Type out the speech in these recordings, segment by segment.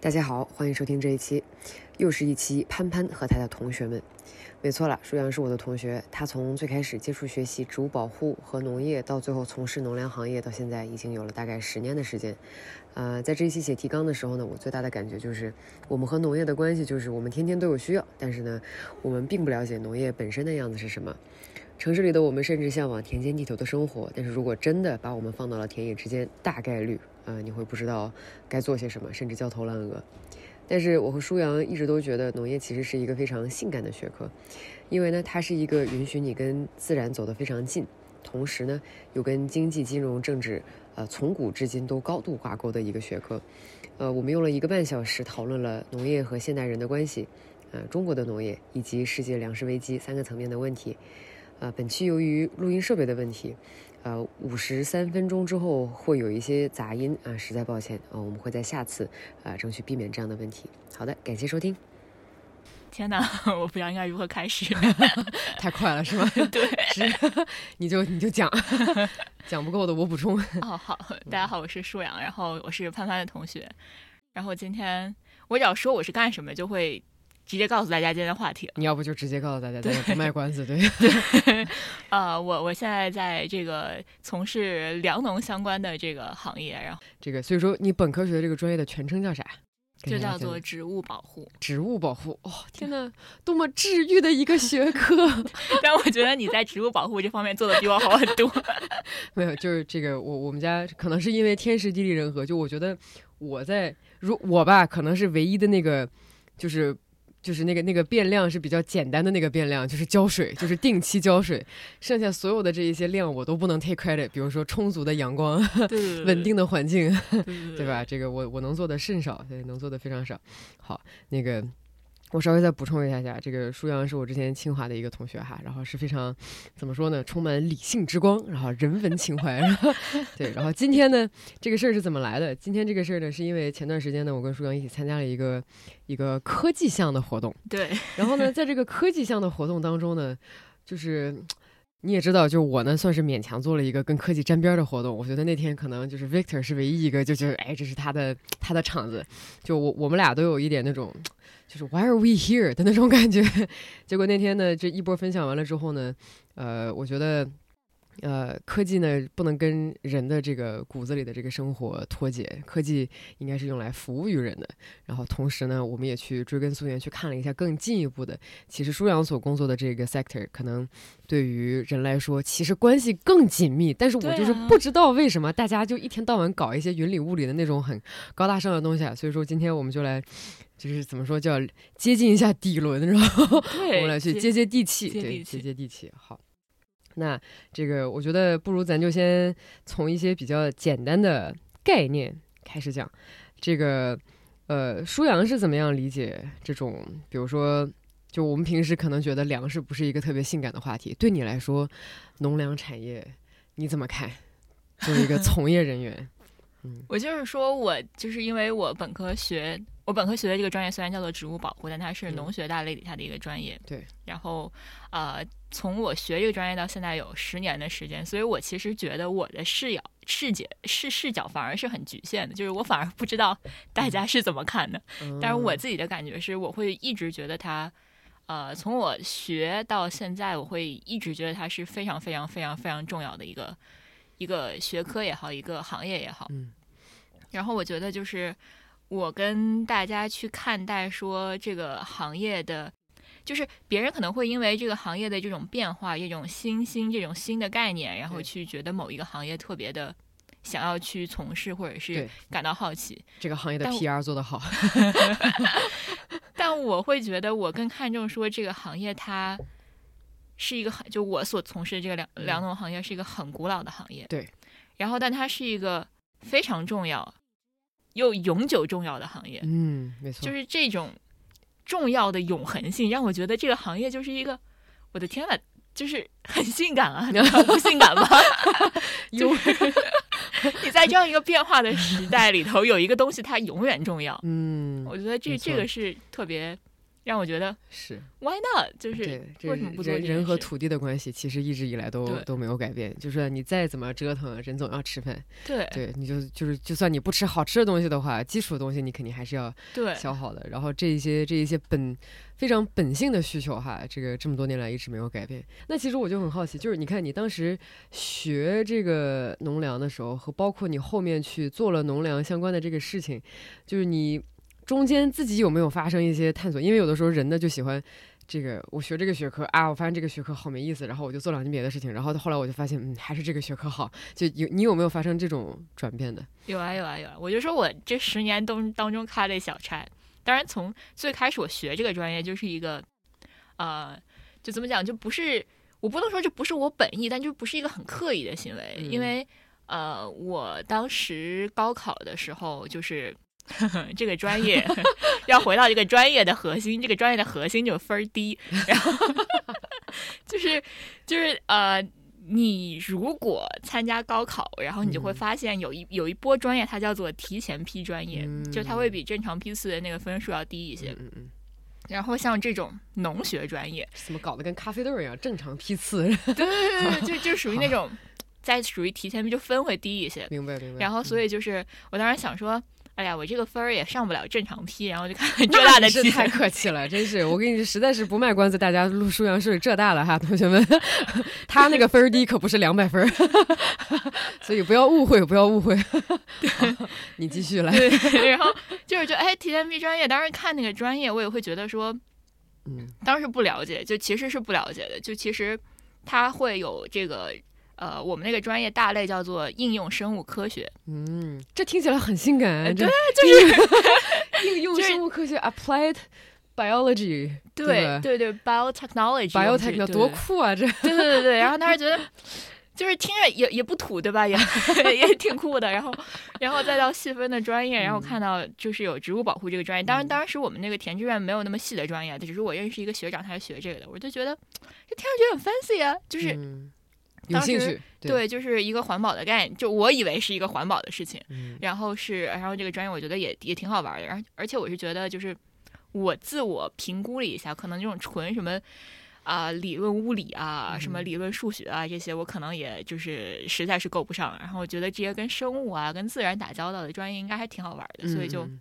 大家好，欢迎收听这一期，又是一期潘潘和他的同学们。没错了，舒阳是我的同学，他从最开始接触学习植物保护和农业，到最后从事农粮行业，到现在已经有了大概十年的时间。呃，在这一期写提纲的时候呢，我最大的感觉就是，我们和农业的关系就是我们天天都有需要，但是呢，我们并不了解农业本身的样子是什么。城市里的我们甚至向往田间地头的生活，但是如果真的把我们放到了田野之间，大概率。啊，你会不知道该做些什么，甚至焦头烂额。但是我和舒阳一直都觉得农业其实是一个非常性感的学科，因为呢，它是一个允许你跟自然走得非常近，同时呢，又跟经济、金融、政治，呃，从古至今都高度挂钩的一个学科。呃，我们用了一个半小时讨论了农业和现代人的关系，呃，中国的农业以及世界粮食危机三个层面的问题。呃，本期由于录音设备的问题。呃，五十三分钟之后会有一些杂音啊，实在抱歉啊，我们会在下次啊争取避免这样的问题。好的，感谢收听。天哪，我不知道应该如何开始，太快了是吗？对，是，你就你就讲，讲不够的我补充。哦，好，大家好，我是舒阳，然后我是潘潘的同学，然后今天我只要说我是干什么，就会。直接告诉大家今天的话题，你要不就直接告诉大家，对不卖关子，对 对。呃，我我现在在这个从事粮农相关的这个行业，然后这个，所以说你本科学的这个专业的全称叫啥？就叫做植物保护。植物保护，哦，天哪，多么治愈的一个学科！但我觉得你在植物保护这方面做的比我好很多。没有，就是这个，我我们家可能是因为天时地利人和，就我觉得我在如我吧，可能是唯一的那个，就是。就是那个那个变量是比较简单的那个变量，就是浇水，就是定期浇水，剩下所有的这一些量我都不能 take credit。比如说充足的阳光，稳定的环境，对吧？这个我我能做的甚少，对，能做的非常少。好，那个。我稍微再补充一下下，这个舒阳是我之前清华的一个同学哈，然后是非常怎么说呢，充满理性之光，然后人文情怀，对，然后今天呢，这个事儿是怎么来的？今天这个事儿呢，是因为前段时间呢，我跟舒阳一起参加了一个一个科技项的活动，对，然后呢，在这个科技项的活动当中呢，就是你也知道，就我呢算是勉强做了一个跟科技沾边的活动，我觉得那天可能就是 Victor 是唯一一个就觉得哎，这是他的他的场子，就我我们俩都有一点那种。就是 Why are we here 的那种感觉，结果那天呢，这一波分享完了之后呢，呃，我觉得。呃，科技呢不能跟人的这个骨子里的这个生活脱节，科技应该是用来服务于人的。然后同时呢，我们也去追根溯源去看了一下更进一步的，其实舒阳所工作的这个 sector 可能对于人来说其实关系更紧密。但是我就是不知道为什么大家就一天到晚搞一些云里雾里的那种很高大上的东西啊。所以说今天我们就来，就是怎么说叫接近一下底轮，然后 我们来去接接地气，对，接接地气，好。那这个，我觉得不如咱就先从一些比较简单的概念开始讲。这个，呃，舒阳是怎么样理解这种？比如说，就我们平时可能觉得粮食不是一个特别性感的话题，对你来说，农粮产业你怎么看？作为一个 从业人员，嗯，我就是说我就是因为我本科学。我本科学的这个专业虽然叫做植物保护，但它是农学大类底下的一个专业。对。然后，呃，从我学这个专业到现在有十年的时间，所以我其实觉得我的视角、视角、视视角反而是很局限的，就是我反而不知道大家是怎么看的。但是我自己的感觉是，我会一直觉得它，呃，从我学到现在，我会一直觉得它是非常非常非常非常重要的一个一个学科也好，一个行业也好。嗯。然后我觉得就是。我跟大家去看待说这个行业的，就是别人可能会因为这个行业的这种变化、这种新兴、这种新的概念，然后去觉得某一个行业特别的想要去从事，或者是感到好奇。这个行业的 PR 做得好。但我会觉得，我更看重说这个行业它是一个很，就我所从事的这个两两种行业是一个很古老的行业。对。然后，但它是一个非常重要。又永久重要的行业，嗯，没错，就是这种重要的永恒性，让我觉得这个行业就是一个，我的天呐，就是很性感啊，不性感吗？有，你在这样一个变化的时代里头，有一个东西它永远重要，嗯，我觉得这这个是特别让我觉得是 why not？就是，这为什么不做人人和土地的关系其实一直以来都都没有改变，就是你再怎么折腾，人总要吃饭。对对，你就就是就算你不吃好吃的东西的话，基础的东西你肯定还是要对消耗的。然后这一些这一些本非常本性的需求哈，这个这么多年来一直没有改变。那其实我就很好奇，就是你看你当时学这个农粮的时候，和包括你后面去做了农粮相关的这个事情，就是你中间自己有没有发生一些探索？因为有的时候人呢就喜欢。这个我学这个学科啊，我发现这个学科好没意思，然后我就做两件别的事情，然后后来我就发现，嗯，还是这个学科好。就有你有没有发生这种转变的？有啊有啊有啊！我就说我这十年当当中开了小差，当然从最开始我学这个专业就是一个，呃，就怎么讲，就不是我不能说这不是我本意，但就不是一个很刻意的行为，因为呃，我当时高考的时候就是。这个专业 要回到这个专业的核心，这个专业的核心就是分儿低，然后就是就是呃，你如果参加高考，然后你就会嗯发现有一有一波专业它叫做提前批专业，嗯就它会比正常批次的那个分数要低一些。嗯嗯，然后像这种农学专业，怎么搞得跟咖啡豆一样，正常批次？对对对对，就就属于那种在属于提前批就分会低一些。明白明白。然后所以以就是我当时想说。哎呀，我这个分儿也上不了正常批，然后就看 浙大的提是太 客气了，真是我跟你，实在是不卖关子，大家录书阳是浙大了哈，同学们，他那个分儿低可不是两百分儿，所以不要误会，不要误会。好你继续来。对，然后就是就哎，提前批专业，当时看那个专业，我也会觉得说，嗯当时不了解，就其实是不了解的，就其实它会有这个呃，我们那个专业大类叫做应用生物科学，嗯，这听起来很性感，呃这就是 应用生物科学 applied biology 对吧对对 biotechnology 我们 biotech 这多酷啊！这对对对对，然后当时觉得。就是听着也也不土，对吧？也 也挺酷的。然后，然后再到细分的专业，然后嗯看到就是有植物保护这个专业。当然，嗯当时我们那个填志愿没有那么细的专业，只是我认识一个学长，他是学这个的，我就觉得这听上去很 fancy 啊，就是、当时兴趣，对，就是一个环保的概念，就我以为是一个环保的事情。嗯然后是，然后这个专业我觉得也也挺好玩的，而而且我是觉得就是我自我评估了一下，可能这种纯什么啊、理论物理啊，什么嗯理论数学啊这些，我可能也就是实在是够不上。然后我觉得这些跟生物啊、跟自然打交道的专业应该还挺好玩的，所以就嗯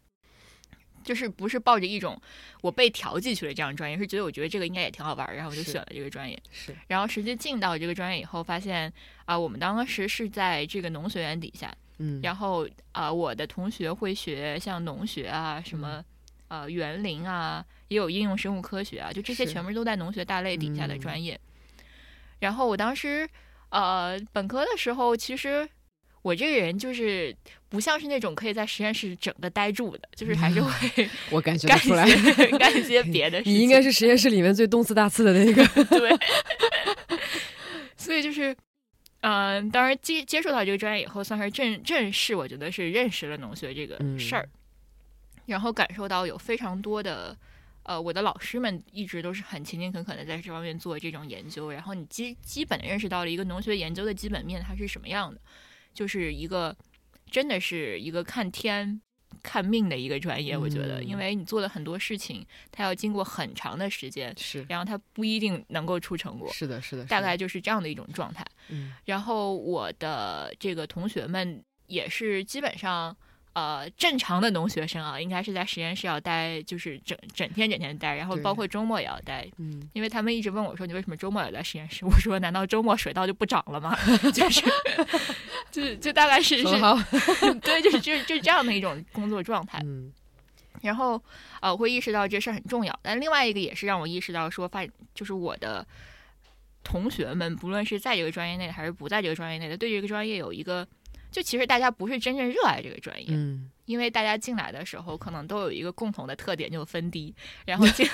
就是不是抱着一种我被调剂去了这样专业，是觉得我觉得这个应该也挺好玩，然后我就选了这个专业。是。然后实际进到这个专业以后，发现啊、我们当时是在这个农学院底下，嗯，然后啊、我的同学会学像农学啊，什么呃园林啊，也有应用生物科学啊，就这些全部都在农学大类底下的嗯。专业。然后我当时呃本科的时候，其实我这个人就是不像是那种可以在实验室整个呆住的，就是还是会我感觉干出来，干一些别的事情。你应该是实验室里面最动次大次的那个。对，所以就是，嗯、当然接接触到这个专业以后，算是正正式，我觉得是认识了农学这个事儿，然后感受到有非常多的。呃，我的老师们一直都是很勤勤恳恳的在这方面做这种研究，然后你基基本的认识到了一个农学研究的基本面它是什么样的，就是一个真的是一个看天看命的一个专业，我觉得，嗯因为你做的很多事情，它要经过很长的时间，是然后它不一定能够出成果，是的，是的，是的大概就是这样的一种状态。嗯然后我的这个同学们也是基本上。呃，正常的农学生啊，应该是在实验室要待，就是整整天整天待，然后包括周末也要待，嗯因为他们一直问我说：“你为什么周末要在实验室？”我说：“难道周末水稻就不长了吗？” 就是，就就大概是是，很好，对，就是就是就这样的一种工作状态。嗯 然后呃，我会意识到这事儿很重要。但另外一个也是让我意识到说，发就是我的同学们，不论是在这个专业内还是不在这个专业内的，对这个专业有一个，就其实大家不是真正热爱这个专业，嗯因为大家进来的时候可能都有一个共同的特点，就是分低。然后进，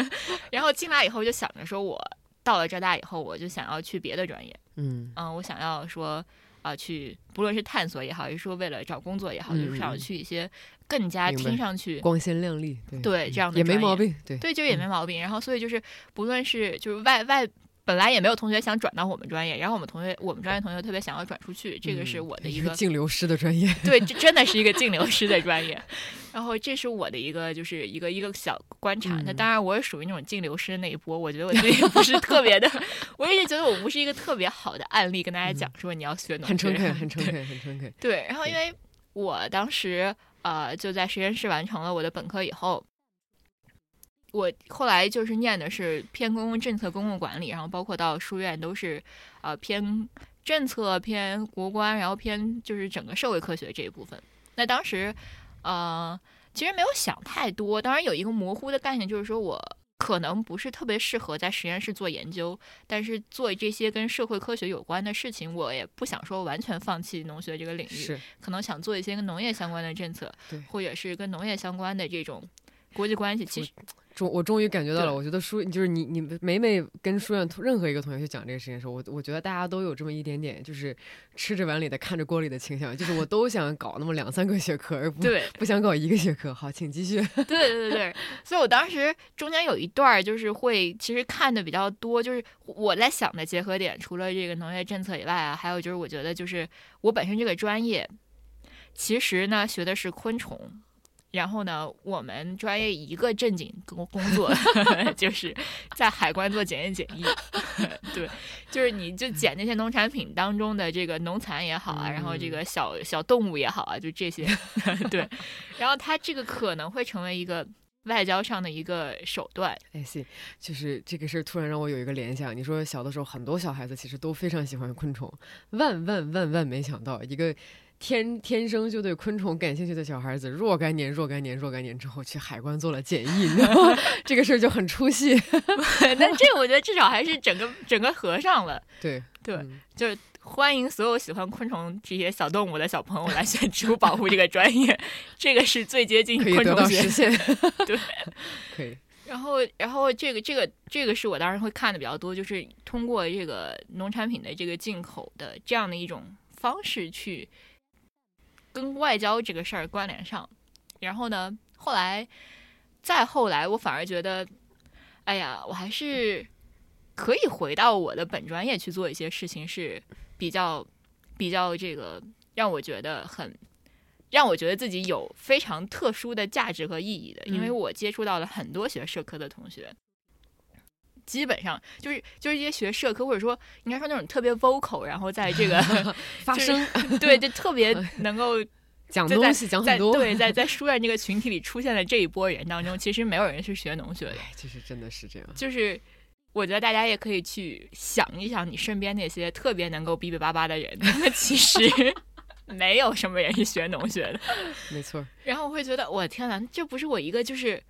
然后进来以后就想着说，我到了浙大以后，我就想要去别的专业，嗯嗯，我想要说。啊，去不论是探索也好，还是说为了找工作也好，就是想要去一些更加听上去光鲜亮丽，对对这样的也没毛病，对对，就也没毛病。然后所以就是不论是就是外外本来也没有同学想转到我们专业，然后我们同学我们专业同学特别想要转出去，这个是我的一个净流失的专业。对，这 真的是一个净流失的专业。然后这是我的一个就是一个一个小观察。那当然我也属于那种净流失的那一波，我觉得我自己不是特别的，我一直觉得我不是一个特别好的案例，跟大家讲说你要学农很诚恳，很诚恳，很诚恳。对，然后因为我当时呃就在实验室完成了我的本科以后。我后来就是念的是偏公共政策、公共管理，然后包括到书院都是，呃偏政策、偏国关，然后偏就是整个社会科学这一部分。那当时，呃，其实没有想太多，当然有一个模糊的概念，就是说我可能不是特别适合在实验室做研究，但是做这些跟社会科学有关的事情，我也不想说完全放弃农学这个领域，是可能想做一些跟农业相关的政策，对，或者是跟农业相关的这种国际关系，其实。终我终于感觉到了，我觉得书就是你你每每跟书院任何一个同学去讲这个事情的时候，我我觉得大家都有这么一点点，就是吃着碗里的看着锅里的倾向，就是我都想搞那么两三个学科，而不不想搞一个学科。好，请继续。对对对对，所以我当时中间有一段就是会其实看的比较多，就是我在想的结合点，除了这个农业政策以外啊，还有就是我觉得就是我本身这个专业，其实呢学的是昆虫。然后呢，我们专业一个正经工工作 就是在海关做检验检疫，对，就是你就检那些农产品当中的这个农残也好啊，然后这个小小动物也好啊，就这些，对。然后它这个可能会成为一个外交上的一个手段。哎，是，就是这个事儿突然让我有一个联想。你说小的时候很多小孩子其实都非常喜欢昆虫，万万万万没想到一个。天天生就对昆虫感兴趣的小孩子，若干年、若干年、若干年之后去海关做了检疫，你知道吗？这个事儿就很出戏。那这个我觉得至少还是整个整个合上了。对对，就是欢迎所有喜欢昆虫这些小动物的小朋友来选植物保护这个专业，这个是最接近昆虫学。实现。对，可以。然后，然后这个这个这个是我当时会看的比较多，就是通过这个农产品的这个进口的这样的一种方式去。跟外交这个事儿关联上，然后呢，后来再后来，我反而觉得，哎呀，我还是可以回到我的本专业去做一些事情，是比较比较这个让我觉得很让我觉得自己有非常特殊的价值和意义的，因为我接触到了很多学社科的同学。基本上就是就是一些学社科或者说应该说那种特别 vocal，然后在这个 发声，对，就特别 能够讲东西讲很多。对，在 在书院这个群体里出现的这一波人当中，其实没有人是学农学的。其实真的是这样。就是我觉得大家也可以去想一想，你身边那些特别能够哔哔叭叭的人，其实没有什么人是学农学的。没错。然后我会觉得，我天呐，这不是我一个就是。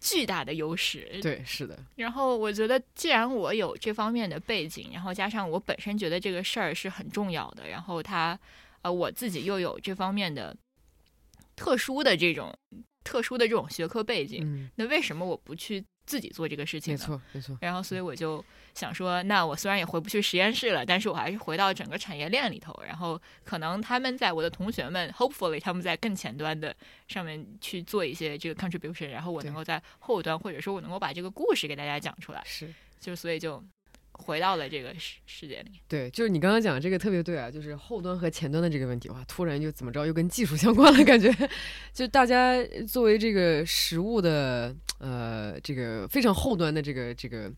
巨大的优势，对，是的。然后我觉得，既然我有这方面的背景，然后加上我本身觉得这个事儿是很重要的，然后他，呃，我自己又有这方面的特殊的这种特殊的这种学科背景，那为什么我不去？自己做这个事情，没错没错。然后，所以我就想说，那我虽然也回不去实验室了，但是我还是回到整个产业链里头。然后，可能他们在我的同学们，hopefully 他们在更前端的上面去做一些这个 contribution，然后我能够在后端，或者说我能够把这个故事给大家讲出来。是，就所以就。回到了这个世世界里，对，就是你刚刚讲的这个特别对啊，就是后端和前端的这个问题，哇，突然又怎么着又跟技术相关了，感觉，就大家作为这个食物的呃这个非常后端的这个这个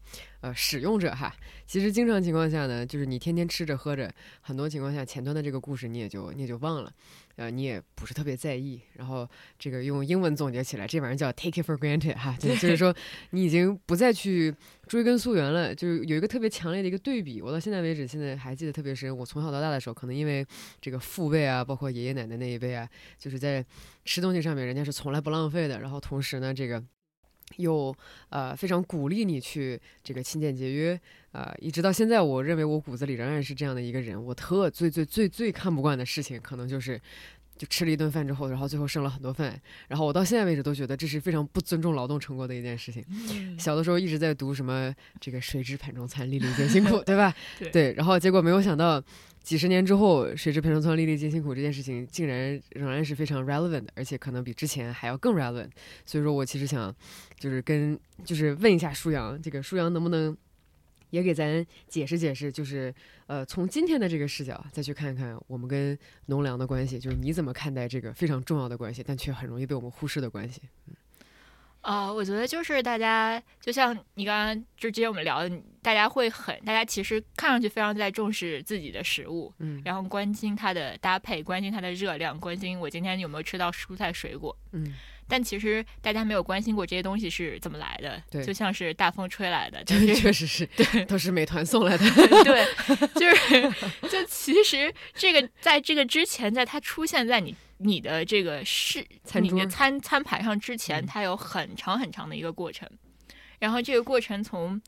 呃使用者哈，其实经常情况下呢，就是你天天吃着喝着，很多情况下前端的这个故事你也就你也就忘了。呃，你也不是特别在意，然后这个用英文总结起来，这玩意儿叫 take it for granted 哈，就就是说你已经不再去追根溯源了，就是有一个特别强烈的一个对比。我到现在为止，现在还记得特别深。我从小到大的时候，可能因为这个父辈啊，包括爷爷奶奶那一辈啊，就是在吃东西上面，人家是从来不浪费的。然后同时呢，这个又呃非常鼓励你去这个勤俭节约呃，一直到现在，我认为我骨子里仍然是这样的一个人。我特最最最最看不惯的事情，可能就是。就吃了一顿饭之后，然后最后剩了很多饭，然后我到现在为止都觉得这是非常不尊重劳动成果的一件事情。小的时候一直在读什么这个“谁知盘中餐，粒粒皆辛苦”，对吧？对。然后结果没有想到，几十年之后，“水之盘中餐，粒粒皆辛苦”这件事情竟然仍然是非常 relevant，而且可能比之前还要更 relevant。所以说我其实想，就是跟就是问一下舒阳，这个舒阳能不能？也给咱解释解释，就是呃，从今天的这个视角再去看看我们跟农粮的关系，就是你怎么看待这个非常重要的关系，但却很容易被我们忽视的关系。嗯。啊，我觉得就是大家，就像你刚刚就之前我们聊的，大家会很，大家其实看上去非常在重视自己的食物，嗯，然后关心它的搭配，关心它的热量，关心我今天有没有吃到蔬菜水果，嗯，但其实大家没有关心过这些东西是怎么来的，对，就像是大风吹来的，这，确实是，对，都是美团送来的，对，就是就其实这个在这个之前，在它出现在你。你的这个是你的餐餐盘上之前，它有很长很长的一个过程，然后这个过程从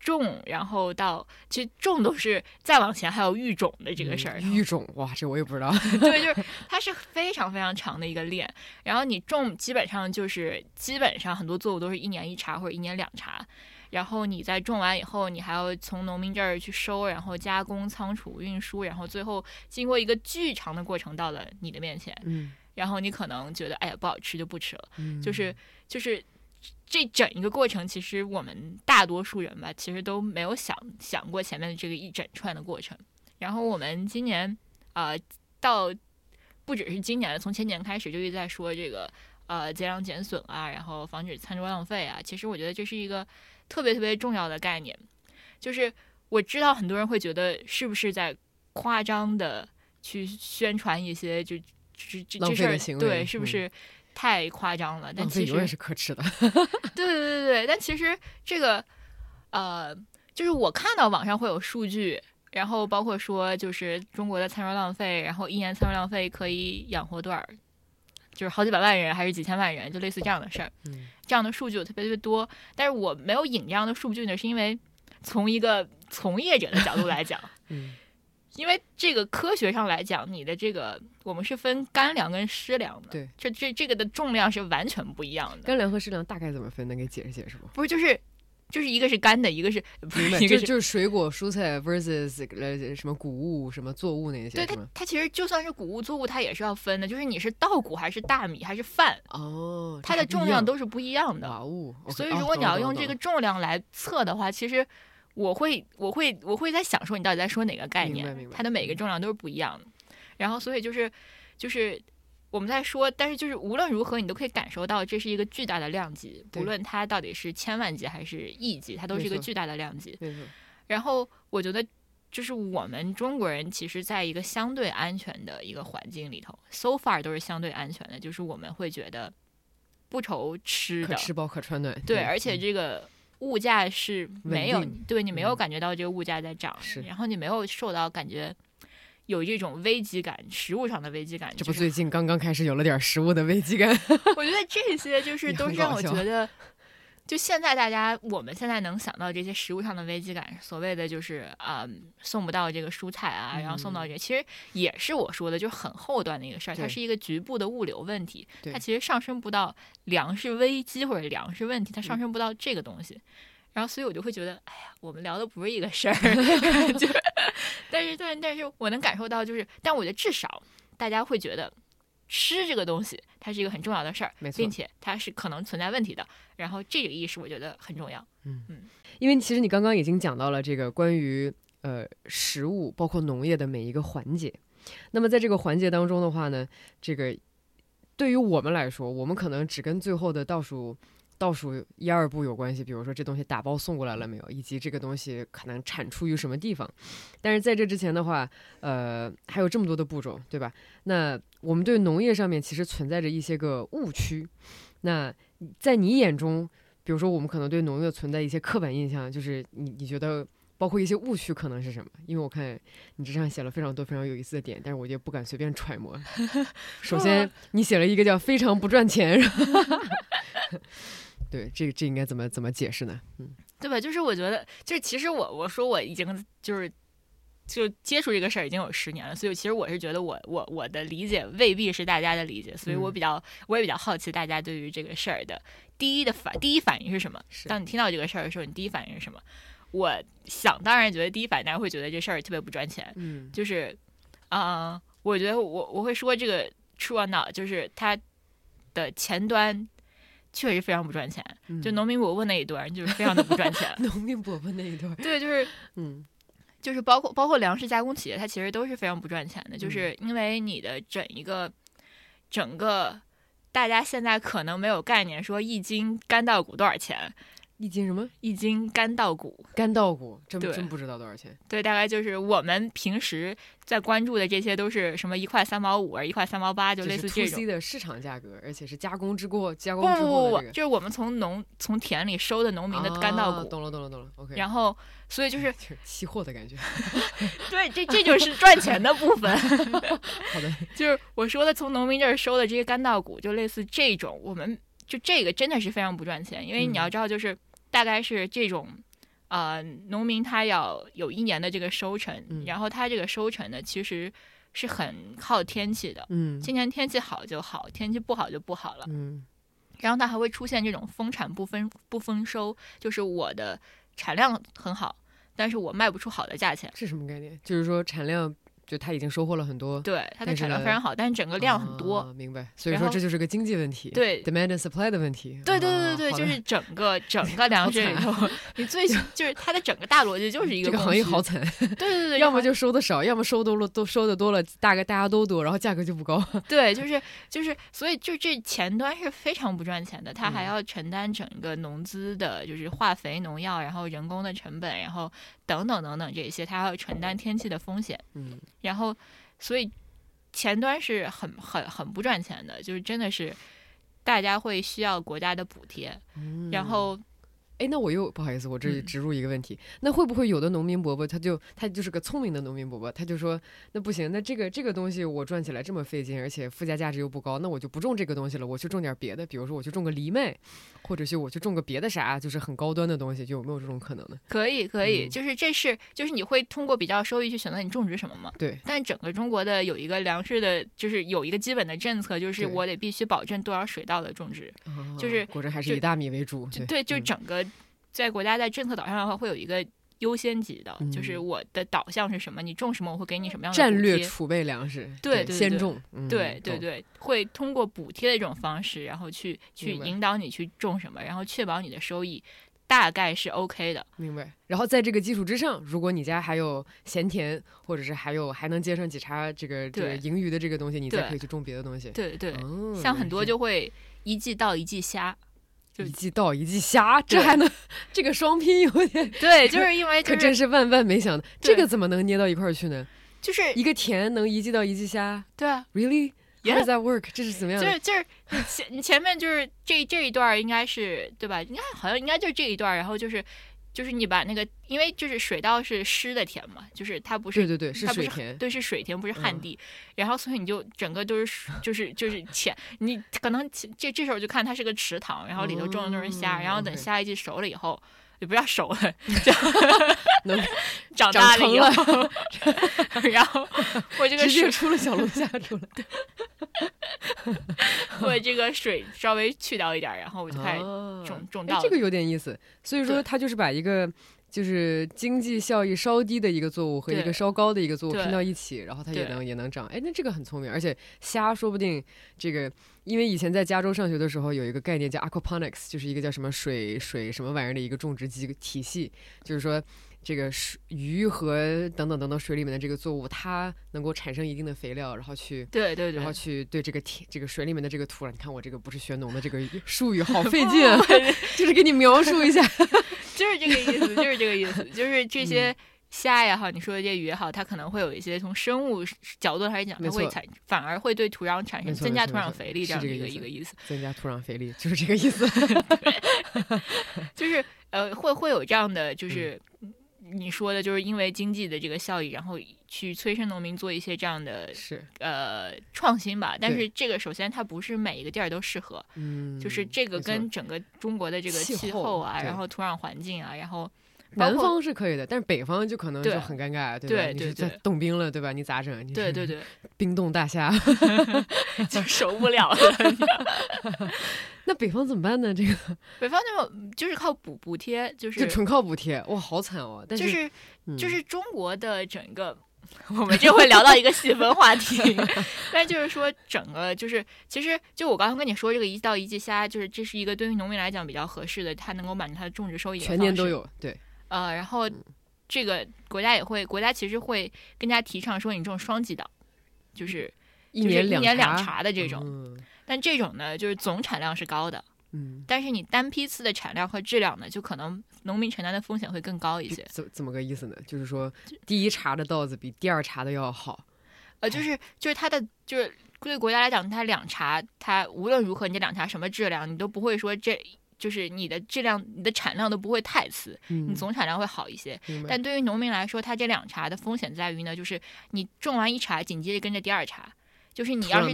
种，然后到其实种都是再往前还有育种的这个事儿。育种哇，这我也不知道。对，就是它是非常非常长的一个链。然后你种基本上就是基本上很多作物都是一年一茬或者一年两茬。然后你在种完以后，你还要从农民这儿去收，然后加工、仓储、运输，然后最后经过一个巨长的过程到了你的面前。嗯，然后你可能觉得哎呀不好吃就不吃了。嗯，就是就是这整一个过程，其实我们大多数人吧，其实都没有想想过前面的这个一整串的过程。然后我们今年啊，到不只是今年了，从前年开始就一直在说这个呃节粮减损啊，然后防止餐桌浪费啊。其实我觉得这是一个。特别特别重要的概念，就是我知道很多人会觉得是不是在夸张的去宣传一些就这这这事儿，对，是不是太夸张了？但其实永远是可耻的。对对对对，但其实这个呃，就是我看到网上会有数据，然后包括说就是中国的餐桌浪费，然后一年餐桌浪费可以养活多少？就是好几百万人还是几千万人，就类似这样的事儿，这样的数据有特别特别多。但是我没有引这样的数据呢，是因为从一个从业者的角度来讲，嗯，因为这个科学上来讲，你的这个我们是分干粮跟湿粮的，对，这这这个的重量是完全不一样的。干粮和湿粮大概怎么分？能给解释解释吗？不是，就是。就是一个是干的，一个是明白，就就是水果蔬菜 versus 呃什么谷物什么作物那些。对它，它其实就算是谷物作物，它也是要分的。就是你是稻谷还是大米还是饭哦，它的重量都是不一样的。所以如果你要用这个重量来测的话，其实我会我会我会在想说你到底在说哪个概念？它的每个重量都是不一样的。然后所以就是就是。我们在说，但是就是无论如何，你都可以感受到这是一个巨大的量级，不论它到底是千万级还是亿级，它都是一个巨大的量级。然后我觉得，就是我们中国人其实在一个相对安全的一个环境里头，so far 都是相对安全的，就是我们会觉得不愁吃的，可吃饱可穿暖。对，而且这个物价是没有，对你没有感觉到这个物价在涨，然后你没有受到感觉。有这种危机感，食物上的危机感。这不最近刚刚开始有了点食物的危机感。我觉得这些就是 都是让我觉得，就现在大家我们现在能想到这些食物上的危机感，所谓的就是啊送不到这个蔬菜啊，然后送到这，其实也是我说的，就是很后端的一个事儿，它是一个局部的物流问题，它其实上升不到粮食危机或者粮食问题，它上升不到这个东西。然后，所以我就会觉得，哎呀，我们聊的不是一个事儿，就，但是，但，但是我能感受到，就是，但我觉得至少大家会觉得，吃这个东西，它是一个很重要的事儿，并且它是可能存在问题的。然后这个意识，我觉得很重要。嗯嗯，因为其实你刚刚已经讲到了这个关于呃食物，包括农业的每一个环节。那么在这个环节当中的话呢，这个对于我们来说，我们可能只跟最后的倒数。倒数一二步有关系，比如说这东西打包送过来了没有，以及这个东西可能产出于什么地方。但是在这之前的话，呃，还有这么多的步骤，对吧？那我们对农业上面其实存在着一些个误区。那在你眼中，比如说我们可能对农业存在一些刻板印象，就是你你觉得包括一些误区可能是什么？因为我看你这上写了非常多非常有意思的点，但是我就不敢随便揣摩。首先，你写了一个叫“非常不赚钱”。对，这这应该怎么怎么解释呢？嗯，对吧？就是我觉得，就是其实我我说我已经就是就接触这个事儿已经有十年了，所以其实我是觉得我我我的理解未必是大家的理解，所以我比较我也比较好奇大家对于这个事儿的第一的反第一反应是什么？当你听到这个事儿的时候，你第一反应是什么？我想当然觉得第一反应大家会觉得这事儿特别不赚钱，嗯，就是啊，我觉得我我会说这个 true or not，就是它的前端。确实非常不赚钱。嗯就农民伯伯那一段就是非常的不赚钱。农民伯伯那一段，对，就是嗯就是包括包括粮食加工企业，它其实都是非常不赚钱的，嗯就是因为你的整一个整个。大家现在可能没有概念，说一斤干稻谷多少钱？一斤什么一斤干稻谷，干稻谷，真真不知道多少钱。对，大概就是我们平时在关注的这些都是什么一块三毛五啊，一块三毛八，就类似这种 C。的市场价格，而且是加工之过加不工之不不不，后的这个就是我们从农从田里收的农民的干稻谷，啊懂了懂了懂了，OK。然后所以就 是就是期货的感觉。对，这这就是赚钱的部分。好的，就是我说的从农民这儿收的这些干稻谷，就类似这种，我们就这个真的是非常不赚钱，因为你要嗯知道，就是大概是这种。呃，农民他要有一年的这个收成，嗯然后他这个收成呢，其实是很靠天气的。嗯今年天气好就好，天气不好就不好了。嗯然后它还会出现这种丰产不丰不丰收，就是我的产量很好，但是我卖不出好的价钱。是什么概念？就是说产量，就他已经收获了很多，对，它的产量非常好，但是整个量很多。啊明白。所以说这就是个经济问题，对，demand and supply 的问题。对对啊对对就是整个 整个粮食里头，你最就是它的整个大逻辑就 是一个这个行业好惨，对对对对，要么就收的少，要么收多了都收的多了，大概大家都多，然后价格就不高。对，就是就是，所以就这前端是非常不赚钱的，它还嗯要承担整个农资的，就是化肥、农药，然后人工的成本，然后等等等等这些，它还要承担天气的风险，嗯然后所以前端是很很很不赚钱的，就是真的是大家会需要国家的补贴，嗯。然后哎，那我又不好意思，我这里嗯植入一个问题，那会不会有的农民伯伯他就他就是个聪明的农民伯伯，他就说那不行，那这个这个东西我赚起来这么费劲，而且附加价值又不高，那我就不种这个东西了，我去种点别的，比如说我去种个藜麦，或者是我去种个别的啥，就是很高端的东西，就有没有这种可能呢？可以可以，嗯就是这是就是你会通过比较收益去选择你种植什么嘛。对，但整个中国的有一个粮食的，就是有一个基本的政策，就是我得必须保证多少水稻的种植。就是啊果真还是以大米为主，对，就整个在国家在政策导向的话，会有一个优先级的，就是嗯我的导向是什么，你种什么，我会给你什么样的战略储备粮食，对先种，嗯对对对，会通过补贴的这种方式，然后去去引导你去种什么，然后确保你的收益大概是 OK 的。明白。然后在这个基础之上，如果你家还有闲田，或者是还有还能接上几茬这个这个盈余的这个东西，你再可以去种别的东西。对对，哦像很多就会一季稻一季虾，就一季到一季虾，这还能这个双拼有点，对，就是因为可就是真是万万没想到，这个怎么能捏到一块儿去呢？就是一个甜能一季到一季虾对啊 Yeah does that work？这是怎么样？就是就是你前你前面就是这这一段儿应该是对吧？应该好像应该就是这一段儿，然后就是就是你把那个因为就是水稻是湿的田嘛，就是它不是对对对，是它不是水田。对，是水田，不是旱嗯地。然后所以你就整个都是就是就是浅，你可能这这时候就看它是个池塘，然后里头种的都是虾，哦然后等下一季熟了以后。也不要熟了，就 能 长长大了 然后我这个直接水，出了小龙虾出来，我这个水稍微去掉一点儿，然后我就开始啊种种稻子。哎这个有点意思。所以说，对他就是把一个就是经济效益稍低的一个作物和一个稍高的一个作物拼到一起，然后它也能也能长。哎，那这个很聪明，而且虾说不定这个，因为以前在加州上学的时候有一个概念叫 aquaponics，就是一个叫什么水水什么玩意儿的一个种植机体系，就是说。这个水鱼和等等等等水里面的这个作物，它能够产生一定的肥料，然后去对对对然后，去对这个田这个水里面的这个土壤，你看我这个不是学农的这个 术语好 费劲啊，就是给你描述一下。就是这个意思，就是这个意思，就是这嗯些虾也好，你说的这些鱼也好，它可能会有一些从生物角度来讲，它会产反而会对土壤产生增加土壤肥力这样的一个个一个意思，增加土壤肥力，就是这个意思。就是呃会会有这样的嗯就是。你说的就是因为经济的这个效益，然后去催生农民做一些这样的是，呃创新吧。但是这个首先它不是每一个地儿都适合，嗯，就是这个跟整个中国的这个气候啊，然后土壤环境啊，然后包南方是可以的，但是北方就可能就很尴尬，对吧？对对你是在冻冰了，对吧？你咋整？你对对对，冰冻大虾，就受不了了。那北方怎么办呢？这个北方就就是靠补补贴，就是就纯靠补贴，哇，好惨哦！但就是是嗯就是中国的整个 我们这会聊到一个细分话题。但就是说，整个就是其实就我刚刚跟你说这个一到一季虾，就是这是一个对于农民来讲比较合适的，它能够满足它的种植收益，全年都有。对，呃，然后这个国家也会，国家其实会更加提倡说你这种双季岛，就是一年一年两茬的这种。但这种呢，就是总产量是高的。嗯，但是你单批次的产量和质量呢，就可能农民承担的风险会更高一些。怎怎么个意思呢？就是说，第一茬的稻子比第二茬的要好。呃，就是就是它的就是对国家来讲，它两茬，它无论如何，你这两茬什么质量，你都不会说这就是你的质量、你的产量都不会太次，你总产量会好一些。但对于农民来说，他这两茬的风险在于呢，就是你种完一茬，紧接着跟着第二茬。就是你要是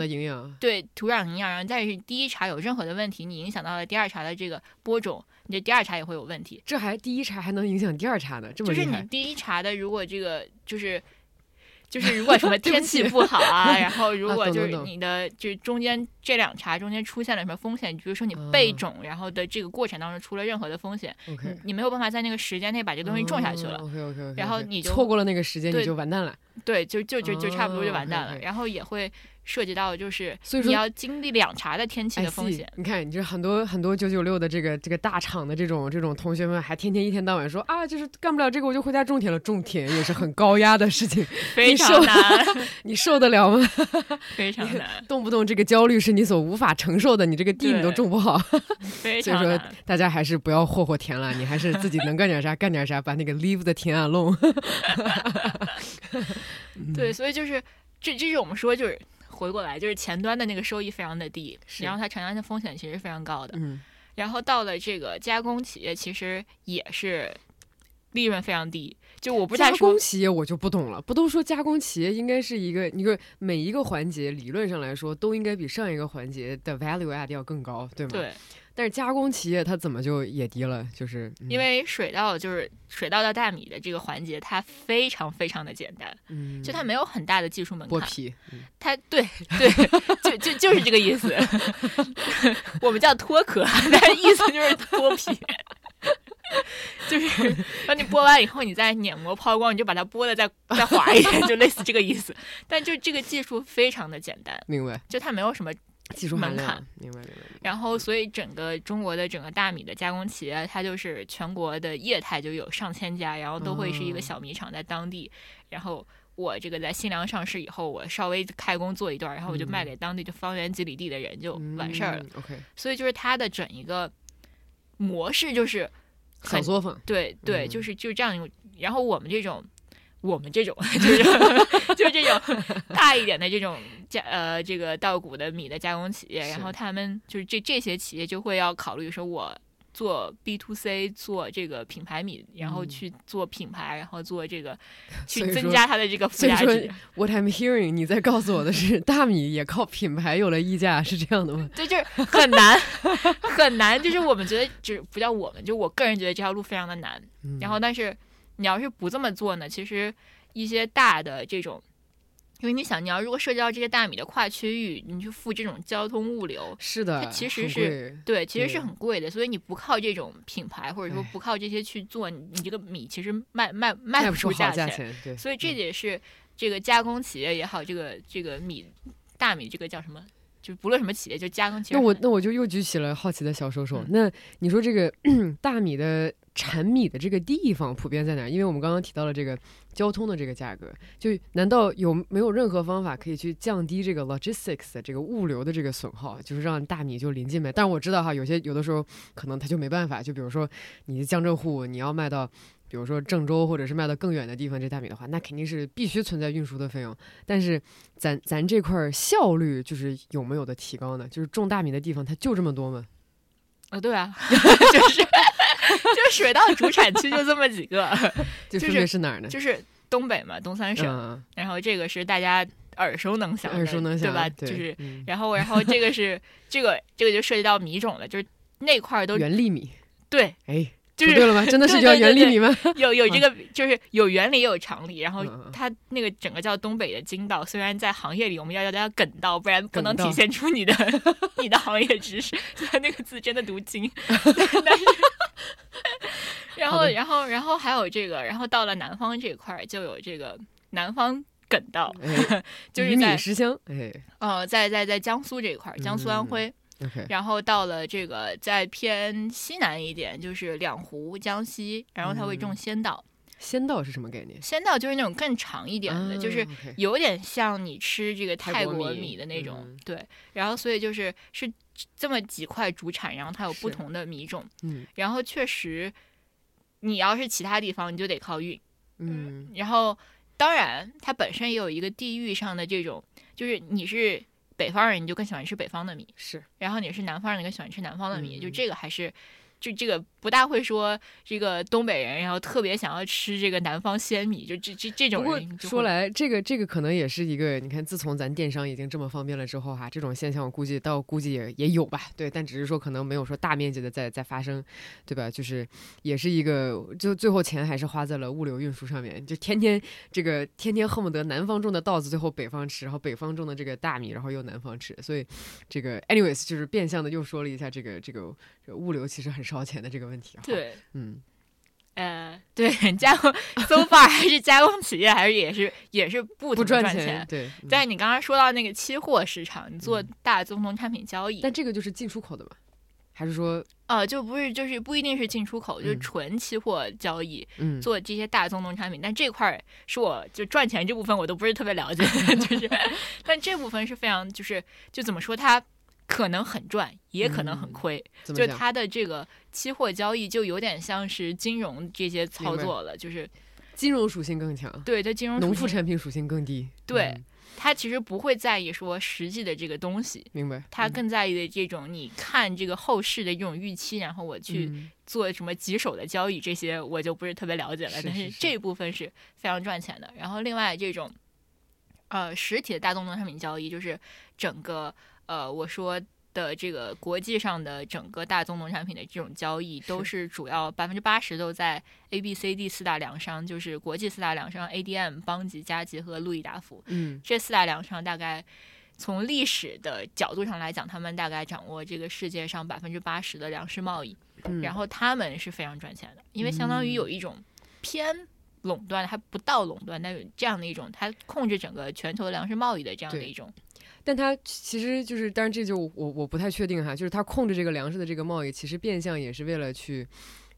对土壤营养，然后再是第一茬有任何的问题，你影响到了第二茬的这个播种，你这第二茬也会有问题。这还第一茬还能影响第二茬呢？这么就是你第一茬的，如果这个就是就是如果什么 天气不好啊，然后如果就是你的就是中间这两茬中间出现了什么风险，比如说你备种，然后的这个过程当中出了任何的风险，你没有办法在那个时间内把这个东西种下去了。OK OK OK。然后你就错过了那个时间，你就完蛋了。对，就就就就差不多就完蛋了。然后也会。涉及到就是，所以说你要经历两茬的天气的风险。你看，你这很多很多九九六的这个这个大厂的这种这种同学们，还天天一天到晚说啊，就是干不了这个，我就回家种田了。种田也是很高压的事情，非常难，你受得了吗？非常难，动不动这个焦虑是你所无法承受的，你这个地你都种不好。非常所以说，大家还是不要霍霍田了，你还是自己能干点啥干点啥，把那个 leave 的田啊弄。对，所以就是这，这是我们说就是。回过来就是前端的那个收益非常的低，然后它承担的风险其实非常高的。嗯，然后到了这个加工企业，其实也是利润非常低。就我不太加工企业，我就不懂了。不都说加工企业应该是一个，你说每一个环节理论上来说都应该比上一个环节的 value add 要更高，对吗？对。但是加工企业它怎么就也低了？就是因为水稻就是水稻到大米的这个环节，它非常非常的简单，嗯，就它没有很大的技术门槛。剥皮，它对对，就就就是这个意思。我们叫脱壳，但是意思就是脱皮，就是当你剥完以后，你再碾磨抛光，你就把它剥的再再滑一点，就类似这个意思。但就这个技术非常的简单，明白？就它没有什么。技术门槛，明白明白。然后，所以整个中国的整个大米的加工企业，它就是全国的业态就有上千家，然后都会是一个小米厂在当地。然后我这个在新粮上市以后，我稍微开工做一段，然后我就卖给当地就方圆几里地的人就完事儿了。OK。所以就是它的整一个模式就是小作坊，对对，就是就是这样。然后我们这种。我们这种 就是 就这种大一点的这种加呃这个稻谷的米的加工企业，然后他们就是这这些企业就会要考虑说，我做 B to C 做这个品牌米，然后去做品牌，然后做这个 去增加它的这个附加值。What I'm hearing，你在告诉我的是，大米也靠品牌有了溢价，是这样的吗？对，就是很难很难，就是我们觉得就是不叫我们，就我个人觉得这条路非常的难。然后但是。你要是不这么做呢？其实一些大的这种，因为你想，你要如果涉及到这些大米的跨区域，你去付这种交通物流，是的，它其实是对，其实是很贵的。所以你不靠这种品牌，或者说不靠这些去做，你你这个米其实卖卖卖不出价钱。对，所以这也是这个加工企业也好，这个这个米大米这个叫什么？就不论什么企业，就加工企业。那我那我就又举起了好奇的小手手。那你说这个 大米的？产米的这个地方普遍在哪？因为我们刚刚提到了这个交通的这个价格，就难道有没有任何方法可以去降低这个 logistics 的这个物流的这个损耗，就是让大米就临近卖？但是我知道哈，有些有的时候可能他就没办法，就比如说你江浙沪你要卖到，比如说郑州或者是卖到更远的地方，这大米的话，那肯定是必须存在运输的费用。但是咱咱这块效率就是有没有的提高呢？就是种大米的地方它就这么多吗？啊，对啊，就是。就水稻主产区就这么几个，就是是哪儿呢？就是东北嘛，东三省。然后这个是大家耳熟能详，耳熟能详，对吧？就是，然后，然后这个是 这个这个就涉及到米种了，就是那块儿都原粒米。对，哎。就是对了吗？真的是叫原理米吗？有有这个，就是有原理也有常理。然后它那个整个叫东北的筋道，虽然在行业里我们要叫它梗道，不然不能体现出你的你的行业知识。它那个字真的读金，但是 然后然后然后还有这个，然后到了南方这块儿就有这个南方梗道，哎就是在食香，哎呃在在在江苏这一块儿，江苏安嗯徽。然后到了这个再偏西南一点，就是两湖、江西，然后它会种嗯仙稻。仙稻是什么概念？仙稻就是那种更长一点的，啊就是有点像你吃这个泰泰国国米米的那种，嗯对。然后所以就是是这么几块主产，然后它有不同的米种，嗯然后确实，你要是其他地方，你就得靠运。嗯然后当然，它本身也有一个地域上的这种，就是你是北方人，你就更喜欢吃北方的米，是然后你是南方人，你更喜欢吃南方的米，嗯就这个还是。就这个不大会说这个东北人，然后特别想要吃这个南方鲜米，就这这这种人说来，这个这个可能也是一个，你看，自从咱电商已经这么方便了之后哈，这种现象我估计到估计也也有吧，对，但只是说可能没有说大面积的在在发生，对吧？就是也是一个，就最后钱还是花在了物流运输上面，就天天这个天天恨不得南方种的稻子最后北方吃，然后北方种的这个大米然后又南方吃，所以这个 anyways 就是变相的又说了一下这个这个这个物流其实很烧钱的这个问题。哈，对，嗯，呃，对，加工 so far 还是加工企业，还是也是也是不不赚赚钱，对，嗯但是你刚刚说到那个期货市场，你做大宗农产品交易，但这个就是进出口的吧，还是说呃，就不是就是不一定是进出口，就是嗯纯期货交易，嗯做这些大宗农产品。但这块儿是我就赚钱这部分我都不是特别了解，就是，但这部分是非常就是就怎么说它。可能很赚，也可能很嗯亏。就它的这个期货交易，就有点像是金融这些操作了。就是金融属性更强，对它金融农副产品属性更低。对嗯它其实不会在意说实际的这个东西，明白。他嗯更在意的这种你看这个后市的这种预期，然后我去嗯做什么棘手的交易，这些我就不是特别了解了。但是是是是这一部分是非常赚钱的。然后另外这种呃实体的大宗农产品交易，就是整个呃我说。的这个国际上的整个大宗农产品的这种交易，都是主要百分之八十都在 A、B、C、D 四大粮商，就是国际四大粮商 ADM、邦吉、加吉和路易达福。嗯这四大粮商大概从历史的角度上来讲，他们大概掌握这个世界上百分之八十的粮食贸易，嗯，然后他们是非常赚钱的，因为相当于有一种偏垄断，还不到垄断，但有这样的一种，它控制整个全球粮食贸易的这样的一种，但它其实就是，当然这就我我不太确定哈，就是它控制这个粮食的这个贸易，其实变相也是为了去，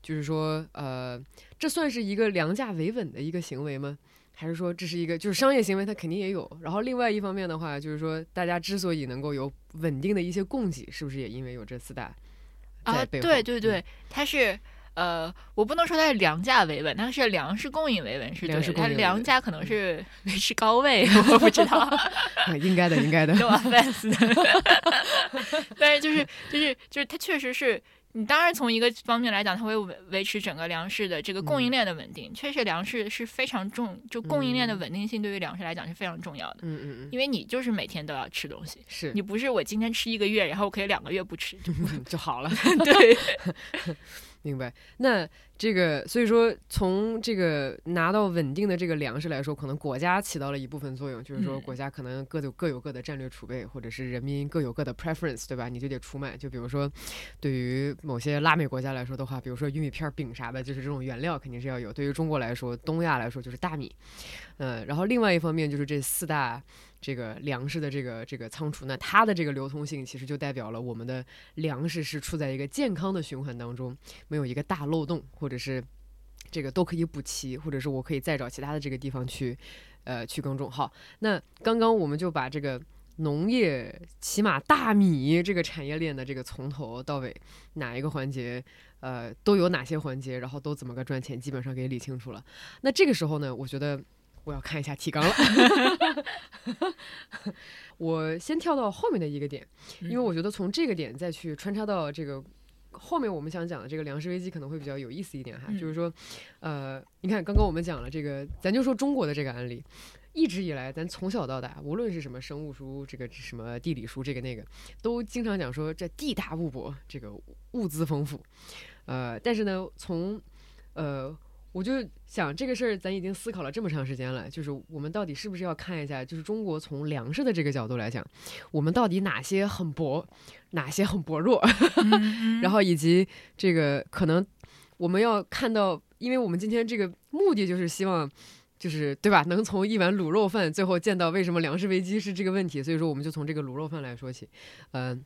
就是说呃，这算是一个粮价维稳的一个行为吗？还是说这是一个就是商业行为，它肯定也有。然后另外一方面的话，就是说大家之所以能够有稳定的一些供给，是不是也因为有这四大啊，在？对对对，它是。呃，我不能说它是粮价维稳，它是粮食供应维稳是对的，它粮价可能是维持高位，我不知道。嗯 应该的，应该的。no offense，但是就是就是就是它确实是你当然从一个方面来讲，它会维维持整个粮食的这个供应嗯链的稳定。确实，粮食是非常重，就供应链的嗯稳定性对于粮食来讲是非常重要的，嗯嗯嗯，因为你就是每天都要吃东西，是你不是我今天吃一个月，然后我可以两个月不吃，就就好了。对。明白。那这个，所以说从这个拿到稳定的这个粮食来说，可能国家起到了一部分作用，就是说嗯国家可能各有各有各的战略储备，或者是人民各有各的 preference，对吧？你就得出卖。就比如说，对于某些拉美国家来说的话，比如说玉米片儿、饼啥的，就是这种原料肯定是要有。对于中国来说，东亚来说就是大米。嗯、然后另外一方面就是这四大。这个粮食的这个这个仓储，那它的这个流通性其实就代表了我们的粮食是处在一个健康的循环当中，没有一个大漏洞，或者是这个都可以补齐，或者是我可以再找其他的这个地方去，呃，去耕种。好，那刚刚我们就把这个农业，起码大米这个产业链的这个从头到尾哪一个环节，呃，都有哪些环节，然后都怎么个赚钱，基本上给理清楚了。那这个时候呢，我觉得。我要看一下提纲了，我先跳到后面的一个点，因为我觉得从这个点再去穿插到这个后面我们想讲的这个粮食危机可能会比较有意思一点哈，嗯。就是说，呃，你看刚刚我们讲了这个，咱就说中国的这个案例，一直以来咱从小到大，无论是什么生物书、这个什么地理书，这个那个，都经常讲说这地大物博，这个物资丰富，呃，但是呢，从呃。我就想这个事儿，咱已经思考了这么长时间了，就是我们到底是不是要看一下，就是中国从粮食的这个角度来讲，我们到底哪些很薄，哪些很薄弱，嗯然后以及这个可能我们要看到，因为我们今天这个目的就是希望就是对吧？能从一碗卤肉饭最后见到为什么粮食危机是这个问题，所以说我们就从这个卤肉饭来说起。嗯、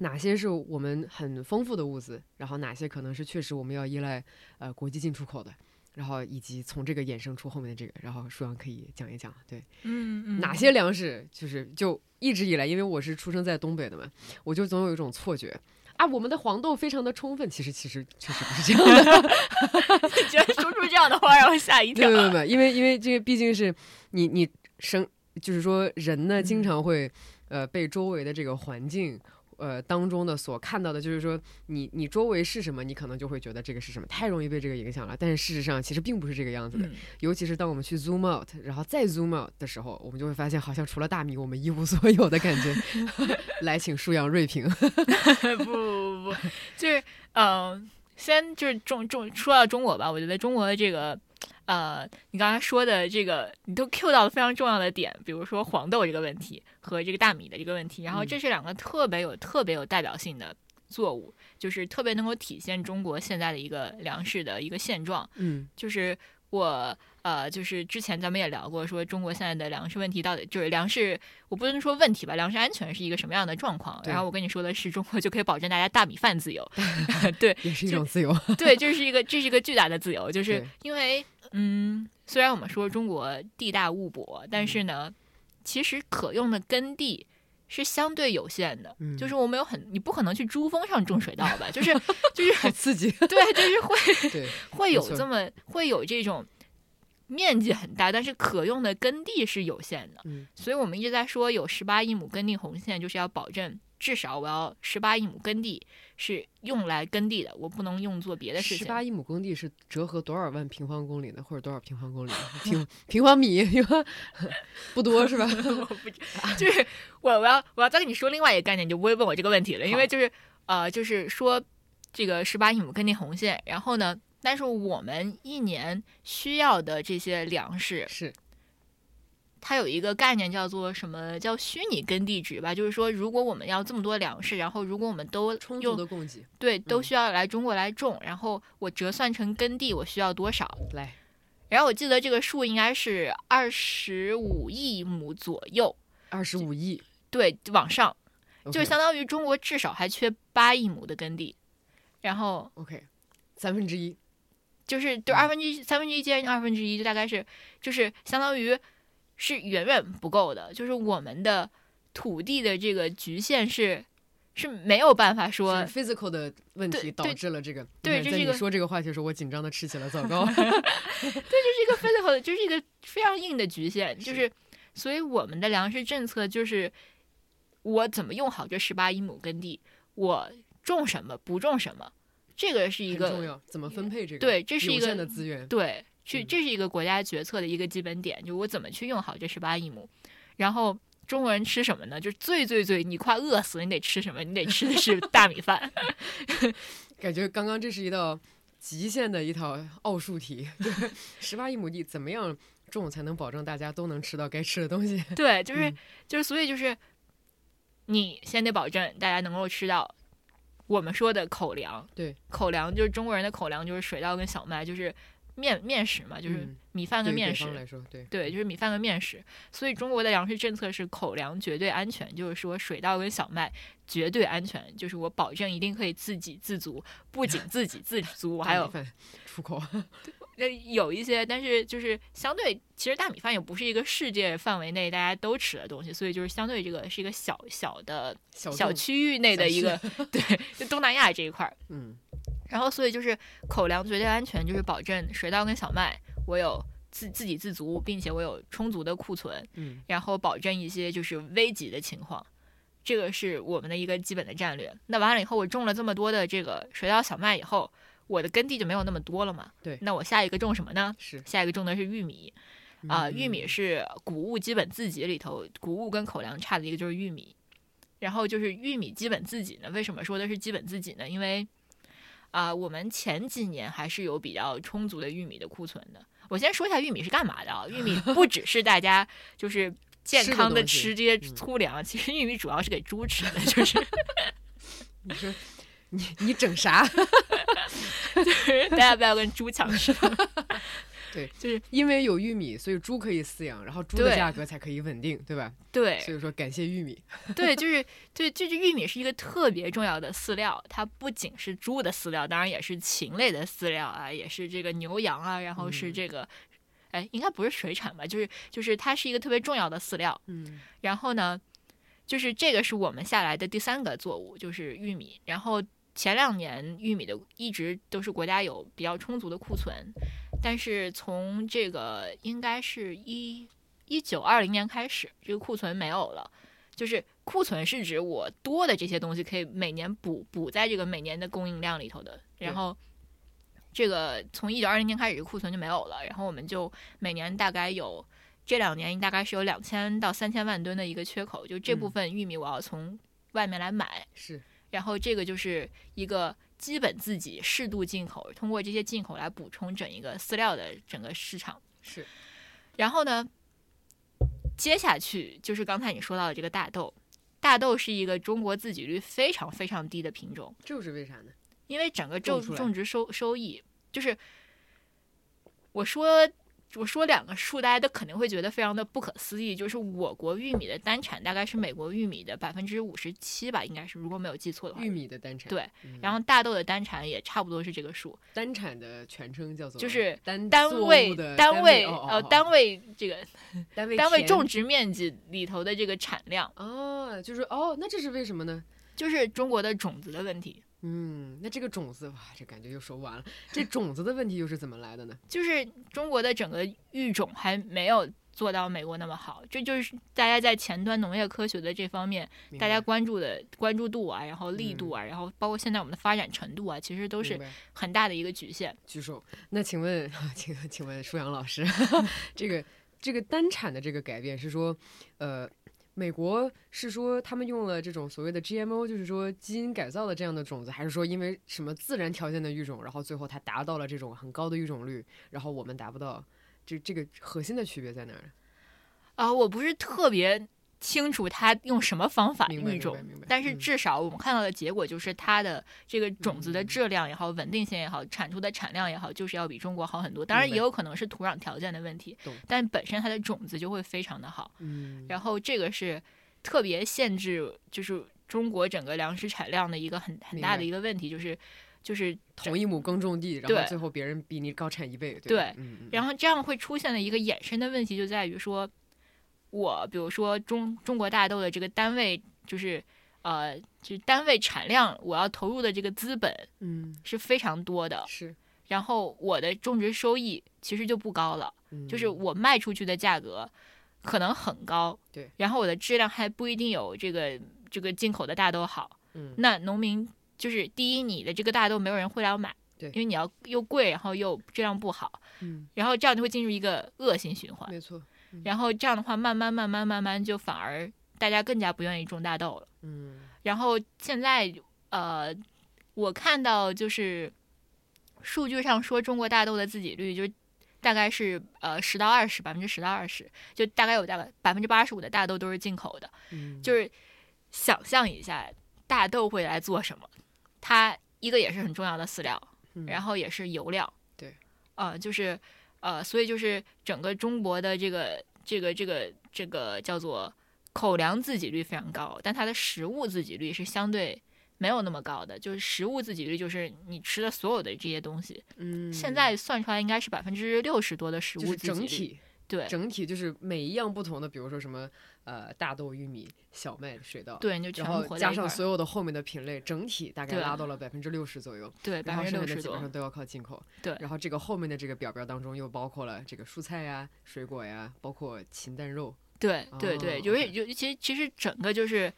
哪些是我们很丰富的物资，然后哪些可能是确实我们要依赖呃国际进出口的，然后以及从这个衍生出后面的这个，然后舒阳可以讲一讲，对。嗯嗯哪些粮食就是就一直以来，因为我是出生在东北的嘛，我就总有一种错觉啊，我们的黄豆非常的充分，其实其实确实不是这样的，居然说出这样的话，让我吓一跳没有。没有没有，因为因为这个毕竟是你你生，就是说人呢经常会呃被周围的这个环境。呃，当中的所看到的，就是说你你周围是什么，你可能就会觉得这个是什么，太容易被这个影响了。但是事实上，其实并不是这个样子的。嗯尤其是当我们去 zoom out，然后再 zoom out 的时候，我们就会发现，好像除了大米，我们一无所有的感觉。来，请舒阳锐评。不不不，就是嗯、呃先就是中中说到中国吧，我觉得中国的这个呃，你刚才说的这个，你都 Q 到了非常重要的点，比如说黄豆这个问题和这个大米的这个问题，然后嗯这是两个特别有特别有代表性的作物，就是特别能够体现中国现在的一个粮食的一个现状。嗯就是我呃，就是之前咱们也聊过，说中国现在的粮食问题到底就是粮食，我不能说问题吧，粮食安全是一个什么样的状况。然后我跟你说的是，中国就可以保证大家大米饭自由。对 也是一种自由。对，这是一个这是一个巨大的自由，就是因为嗯，虽然我们说中国地大物博，但是呢，其实可用的耕地。是相对有限的，嗯就是我们有很，你不可能去珠峰上种水稻吧？就是就是很刺激。对，就是会对，会有这么会有这种面积很大，但是可用的耕地是有限的，嗯所以我们一直在说有十八亿亩耕地红线，就是要保证至少我要十八亿亩耕地是用来耕地的，我不能用做别的事情。十八亿亩耕地是折合多少万平方公里呢？或者多少平方公里？平平方米？不多是吧？我不知，就是我我要我要再跟你说另外一个概念，你就不会问我这个问题了，因为就是呃，就是说这个十八亿亩耕地红线，然后呢，但是我们一年需要的这些粮食，是它有一个概念叫做什么叫虚拟耕地值吧，就是说，如果我们要这么多粮食，然后如果我们都充足用的供给。对都嗯需要来中国来种，然后我折算成耕地，我需要多少？来，然后我记得这个数应该是二十五亿亩左右，二十五亿，对，往上，就相当于中国至少还缺八亿亩的耕地，然后 OK，三分之一。就是就嗯二分之一、三分之一接近二分之一，就大概是就是相当于是远远不够的，就是我们的土地的这个局限是是没有办法说 physical 的问题导致了这个。对这是一个说这个话题的时候，我紧张的吃起了枣 糕。对这是一个 physical 的，就是一个非常硬的局限，就是是所以我们的粮食政策就是我怎么用好这十八亿亩耕地，我种什么不种什么，这个是一个重要，怎么分配这个？对这是一个有限的资源。对，去嗯这是一个国家决策的一个基本点，就我怎么去用好这十八亿亩，然后。中国人吃什么呢？就是最最最，你快饿死了，你得吃什么？你得吃的是大米饭。感觉刚刚这是一道极限的一套奥数题，就是十八亿亩地怎么样种才能保证大家都能吃到该吃的东西？对，就是、嗯就是，所以就是，你先得保证大家能够吃到我们说的口粮。对，口粮就是中国人的口粮，就是水稻跟小麦，就是面面食嘛，就是嗯米饭跟面食。对对，对，就是米饭跟面食。所以中国的粮食政策是口粮绝对安全，就是说水稻跟小麦绝对安全，就是我保证一定可以自给自足，不仅自给自足，我还有出口，那有一些，但是就是相对，其实大米饭也不是一个世界范围内大家都吃的东西，所以就是相对这个是一个小小的小，小区域内的一个 对，就东南亚这一块儿。嗯，然后所以就是口粮绝对安全，就是保证水稻跟小麦我有自自给自足，并且我有充足的库存，嗯，然后保证一些就是危急的情况。这个是我们的一个基本的战略。那完了以后，我种了这么多的这个水稻、小麦以后，我的耕地就没有那么多了嘛？对那我下一个种什么呢？是下一个种的是玉米啊、嗯玉米是谷物基本自给里头，谷物跟口粮差的一个就是玉米。然后就是玉米基本自给呢，为什么说的是基本自给呢？因为啊、我们前几年还是有比较充足的玉米的库存的。我先说一下玉米是干嘛的啊？玉米 不只是大家就是健康的吃这些嗯粗粮，其实玉米主要是给猪吃的，就是 你说你你整啥？大家不要跟猪抢 吃。对，就是因为有玉米，所以猪可以饲养，然后猪的价格才可以稳定，对吧？对所以说感谢玉米。对，就是对，就是玉米是一个特别重要的饲料，它不仅是猪的饲料，当然也是禽类的饲料啊，也是这个牛羊啊，然后是嗯这个，哎，应该不是水产吧？就是就是它是一个特别重要的饲料。嗯然后呢，就是这个是我们下来的第三个作物，就是玉米。然后前两年玉米的一直都是国家有比较充足的库存，但是从这个应该是一一九二零年开始，这个库存没有了。就是库存是指我多的这些东西可以每年补补在这个每年的供应量里头的，然后。这个从一九二零年开始，库存就没有了，然后我们就每年大概有这两年大概是有两千到三千万吨的一个缺口，就这部嗯分玉米我要从外面来买，是然后这个就是一个基本自己适度进口，通过这些进口来补充整一个饲料的整个市场。是，然后呢，接下去就是刚才你说到的这个大豆，大豆是一个中国自给率非常非常低的品种，这又是为啥呢？因为整个种种植收收益就是，我说我说两个数，大家都肯定会觉得非常的不可思议，就是我国玉米的单产大概是美国玉米的百分之五十七吧，应该是如果没有记错的话玉。米的单产，对嗯，然后大豆的单产也差不多是这个数，单产的全称叫做就是单单位的单位哦呃单位这个 单位单位种植面积里头的这个产量，哦，就是哦，那这是为什么呢？就是中国的种子的问题。嗯，那这个种子哇，这感觉又说不完了。这种子的问题又是怎么来的呢？就是中国的整个育种还没有做到美国那么好，这就是大家在前端农业科学的这方面，大家关注的关注度啊，然后力度啊，然后包括现在我们的发展程度啊，其实都是很大的一个局限。举手。那请问，请请问舒阳老师，这个这个单产的这个改变是说，呃，美国是说他们用了这种所谓的 GMO，就是说基因改造的这样的种子，还是说因为什么自然条件的育种，然后最后它达到了这种很高的育种率，然后我们达不到？这这个核心的区别在哪儿？啊、我不是特别清楚它用什么方法育种但是嗯至少我们看到的结果就是它的这个种子的嗯质量也好，稳定性也好，产出的产量也好，就是要比中国好很多。当然也有可能是土壤条件的问题，但本身它的种子就会非常的好。嗯，然后这个是特别限制，就是中国整个粮食产量的一个很很大的一个问题，就是就是同一亩耕种地，然后最后别人比你高产一倍，对然后这样会出现的一个衍生的问题就在于说，我比如说中中国大豆的这个单位就是呃，就是单位产量，我要投入的这个资本嗯。是非常多的，是，然后我的种植收益其实就不高了，嗯就是我卖出去的价格可能很高，对，然后我的质量还不一定有这个这个进口的大豆好，嗯。那农民就是第一，你的这个大豆没有人会来买，对。因为你要又贵，然后又质量不好，嗯，然后这样就会进入一个恶性循环，没错，然后这样的话，慢慢慢慢慢慢就反而大家更加不愿意种大豆了。嗯然后现在呃，我看到就是数据上说中国大豆的自给率就大概是呃十到二十，百分之十到二十，就大概有大概百分之八十五的大豆都是进口的。嗯，就是想象一下，大豆会来做什么？它一个也是很重要的饲料，嗯然后也是油料。对，呃，就是呃，所以就是整个中国的这个这个这个这个叫做口粮自给率非常高，但它的食物自给率是相对没有那么高的。就是食物自给率，就是你吃的所有的这些东西，嗯，现在算出来应该是百分之六十多的食物自给率。整体对整体就是每一样不同的，比如说什么呃大豆、玉米、小麦、水稻，对，你就全然后。加上所有的后面的品类，整体大概拉到了百分之六十左右，对，百然后分之六十多剩下的基本。上都要靠进口。对然后这个后面的这个表格当中又包括了这个蔬菜呀、水果呀，包括禽蛋肉。对对对，哦就是 OK 就其实其实整个就是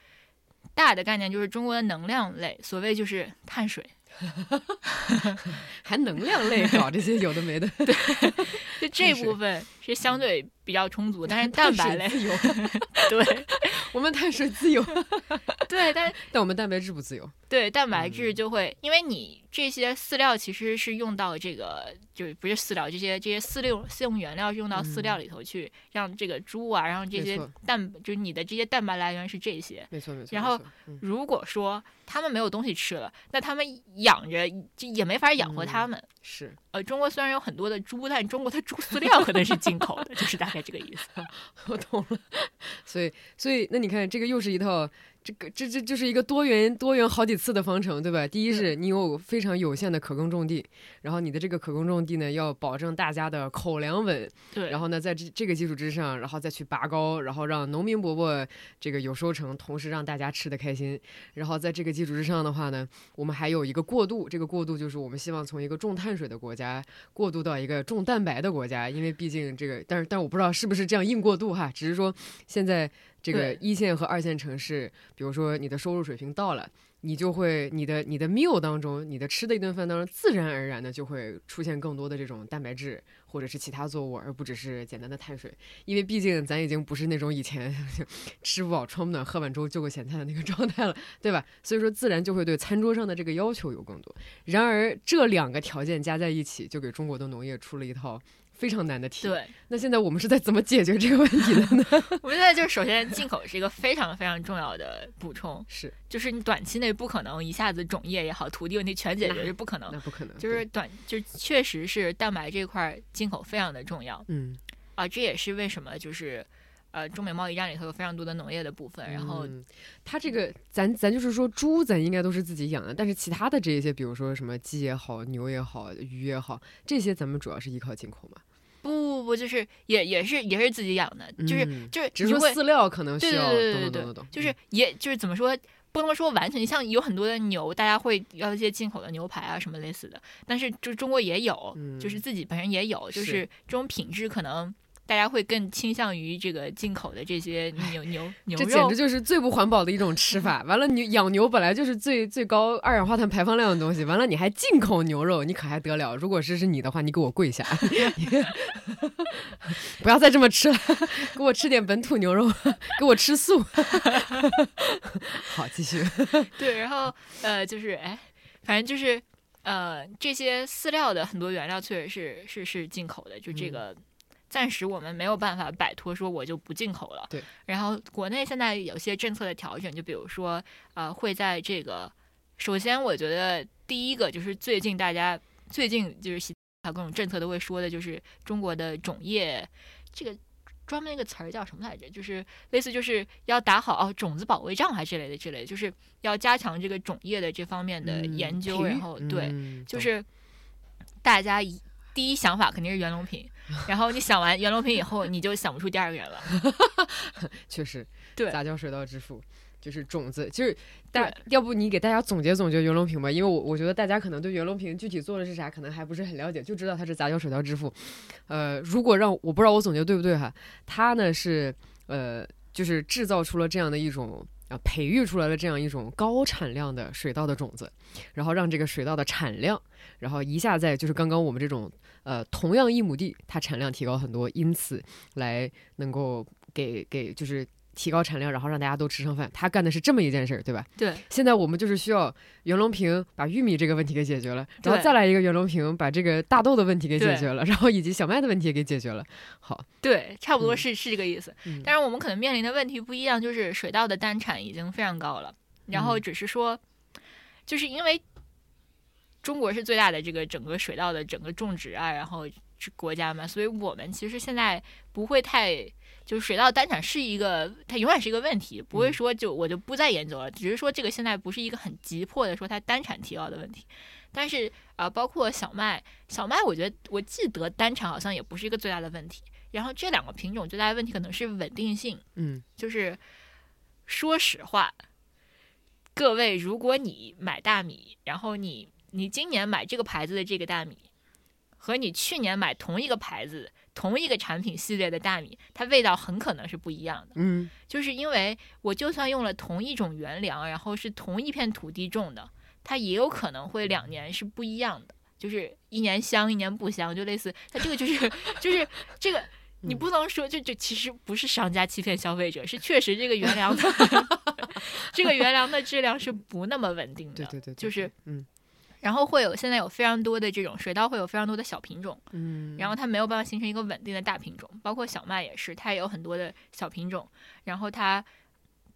大的概念就是中国的能量类，所谓就是碳水，还能量类搞这些有的没的，对就这部分是相对比较充足，但是蛋白类碳水自由，对。我们碳水自由，对，但但我们蛋白质不自由。对，蛋白质嗯就会，因为你这些饲料其实是用到这个，就是不是饲料，这些这些饲料饲用原料是用到饲料里头去，让这个猪啊，让这些蛋，就是你的这些蛋白来源是这些。没错没错。然后如果说他们没有东西吃了，那他们养着就也没法养活他嗯们。是呃，中国虽然有很多的猪，但中国的猪饲料可能是进口的，就是大概这个意思。我懂了，所以所以那你看，这个又是一套，这个这这就是一个多元多元好几次的方程，对吧？第一是你有非常有限的可耕种地，然后你的这个可耕种地呢，要保证大家的口粮稳，对，然后呢，在这这个基础之上，然后再去拔高，然后让农民伯伯这个有收成，同时让大家吃的开心。然后在这个基础之上的话呢，我们还有一个过渡，这个过渡就是我们希望从一个重碳水的国家过渡到一个重蛋白的国家，因为毕竟这个，但是但我不知道是不是这样硬过渡哈，只是说现在这个一线和二线城市，比如说你的收入水平到了。你就会你的你的 meal 当中，你的吃的一顿饭当中，自然而然的就会出现更多的这种蛋白质或者是其他作物，而不只是简单的碳水。因为毕竟咱已经不是那种以前 吃不饱穿不暖喝碗粥就个咸菜的那个 状态了，对吧？所以说自然就会对餐桌上的这个要求有更多。然而这两个条件加在一起，就给中国的农业出了一套非常难的题。对，那现在我们是在怎么解决这个问题的呢？我觉得就是首先进口是一个非常非常重要的补充，是，就是你短期内不可能一下子种业也好，土地问题全解决是不可能那。不可能。就是短，就确实是蛋白这块儿进口非常的重要嗯，啊，这也是为什么就是，呃，中美贸易战里头有非常多的农业的部分，然后嗯、它这个咱咱就是说猪咱应该都是自己养的，但是其他的这一些，比如说什么鸡也好、牛也好、鱼也好，这些咱们主要是依靠进口嘛。不不不，就是也也是也是自己养的，就是嗯就是只是你会饲料可能需要，对对对对懂对对就是嗯。也就是怎么说，不能说完全，像有很多的牛，大家会要一些进口的牛排啊什么类似的，但是就中国也有，嗯。就是自己本身也有，就是。是这种品质可能大家会更倾向于这个进口的这些牛牛牛肉这简直。就是最不环保的一种吃法。完了，你养牛本来就是最最高二氧化碳排放量的东西，完了你还进口牛肉，你可还得了？如果是是你的话，你给我跪下，不要再这么吃了，给我吃点本土牛肉，给我吃素。好，继续。对，然后呃，就是哎，反正就是呃，这些饲料的很多原料确实是是是进口的，就这嗯个。暂时我们没有办法摆脱说我就不进口了。对。然后国内现在有些政策的调整，就比如说呃，会在这个首先我觉得第一个就是最近大家最近就是习各种政策都会说的，就是中国的种业这个专门一个词儿叫什么来着？就是类似就是要打好哦种子保卫战还之类的之类的，就是要加强这个种业的这方面的嗯研究，然后对，嗯就是大家一第一想法肯定是袁隆平，然后你想完袁隆平以后，你就想不出第二个人了。确实，对杂交水稻之父就是种子，就是大，要不你给大家总结总结袁隆平吧，因为我我觉得大家可能对袁隆平具体做的是啥，可能还不是很了解，就知道他是杂交水稻之父。呃，如果让我不知道我总结对不对哈，他呢是呃，就是制造出了这样的一种。啊，培育出来了这样一种高产量的水稻的种子，然后让这个水稻的产量，然后一下在就是刚刚我们这种呃同样一亩地，它产量提高很多，因此来能够给给就是提高产量，然后让大家都吃上饭。他干的是这么一件事儿，对吧？对现在我们就是需要袁隆平把玉米这个问题给解决了，然后再来一个袁隆平把这个大豆的问题给解决了，然后以及小麦的问题也给解决了。好，对，差不多嗯是、是这个意思。嗯但是我们可能面临的问题不一样，就是水稻的单产已经非常高了，然后嗯只是说，就是因为中国是最大的这个整个水稻的整个种植啊，然后是国家嘛，所以我们其实现在不会太。就是水稻单产是一个，它永远是一个问题，不会嗯说就我就不再研究了，只是说这个现在不是一个很急迫的说它单产提高的问题。但是啊、包括小麦，小麦我觉得我记得单产好像也不是一个最大的问题。然后这两个品种最大的问题可能是稳定性，嗯就是说实话，各位，如果你买大米，然后你你今年买这个牌子的这个大米，和你去年买同一个牌子、同一个产品系列的大米，它味道很可能是不一样的。嗯就是因为我就算用了同一种原粮，然后是同一片土地种的，它也有可能会两年是不一样的，就是一年香一年不香，就类似它这个就是就是这个。你嗯不能说这这其实不是商家欺骗消费者，是确实这个原粮的 这个原粮的质量是不那么稳定的。对对对，就是嗯然后会有现在有非常多的这种水稻，会有非常多的小品种，嗯，然后它没有办法形成一个稳定的大品种，包括小麦也是，它也有很多的小品种，然后它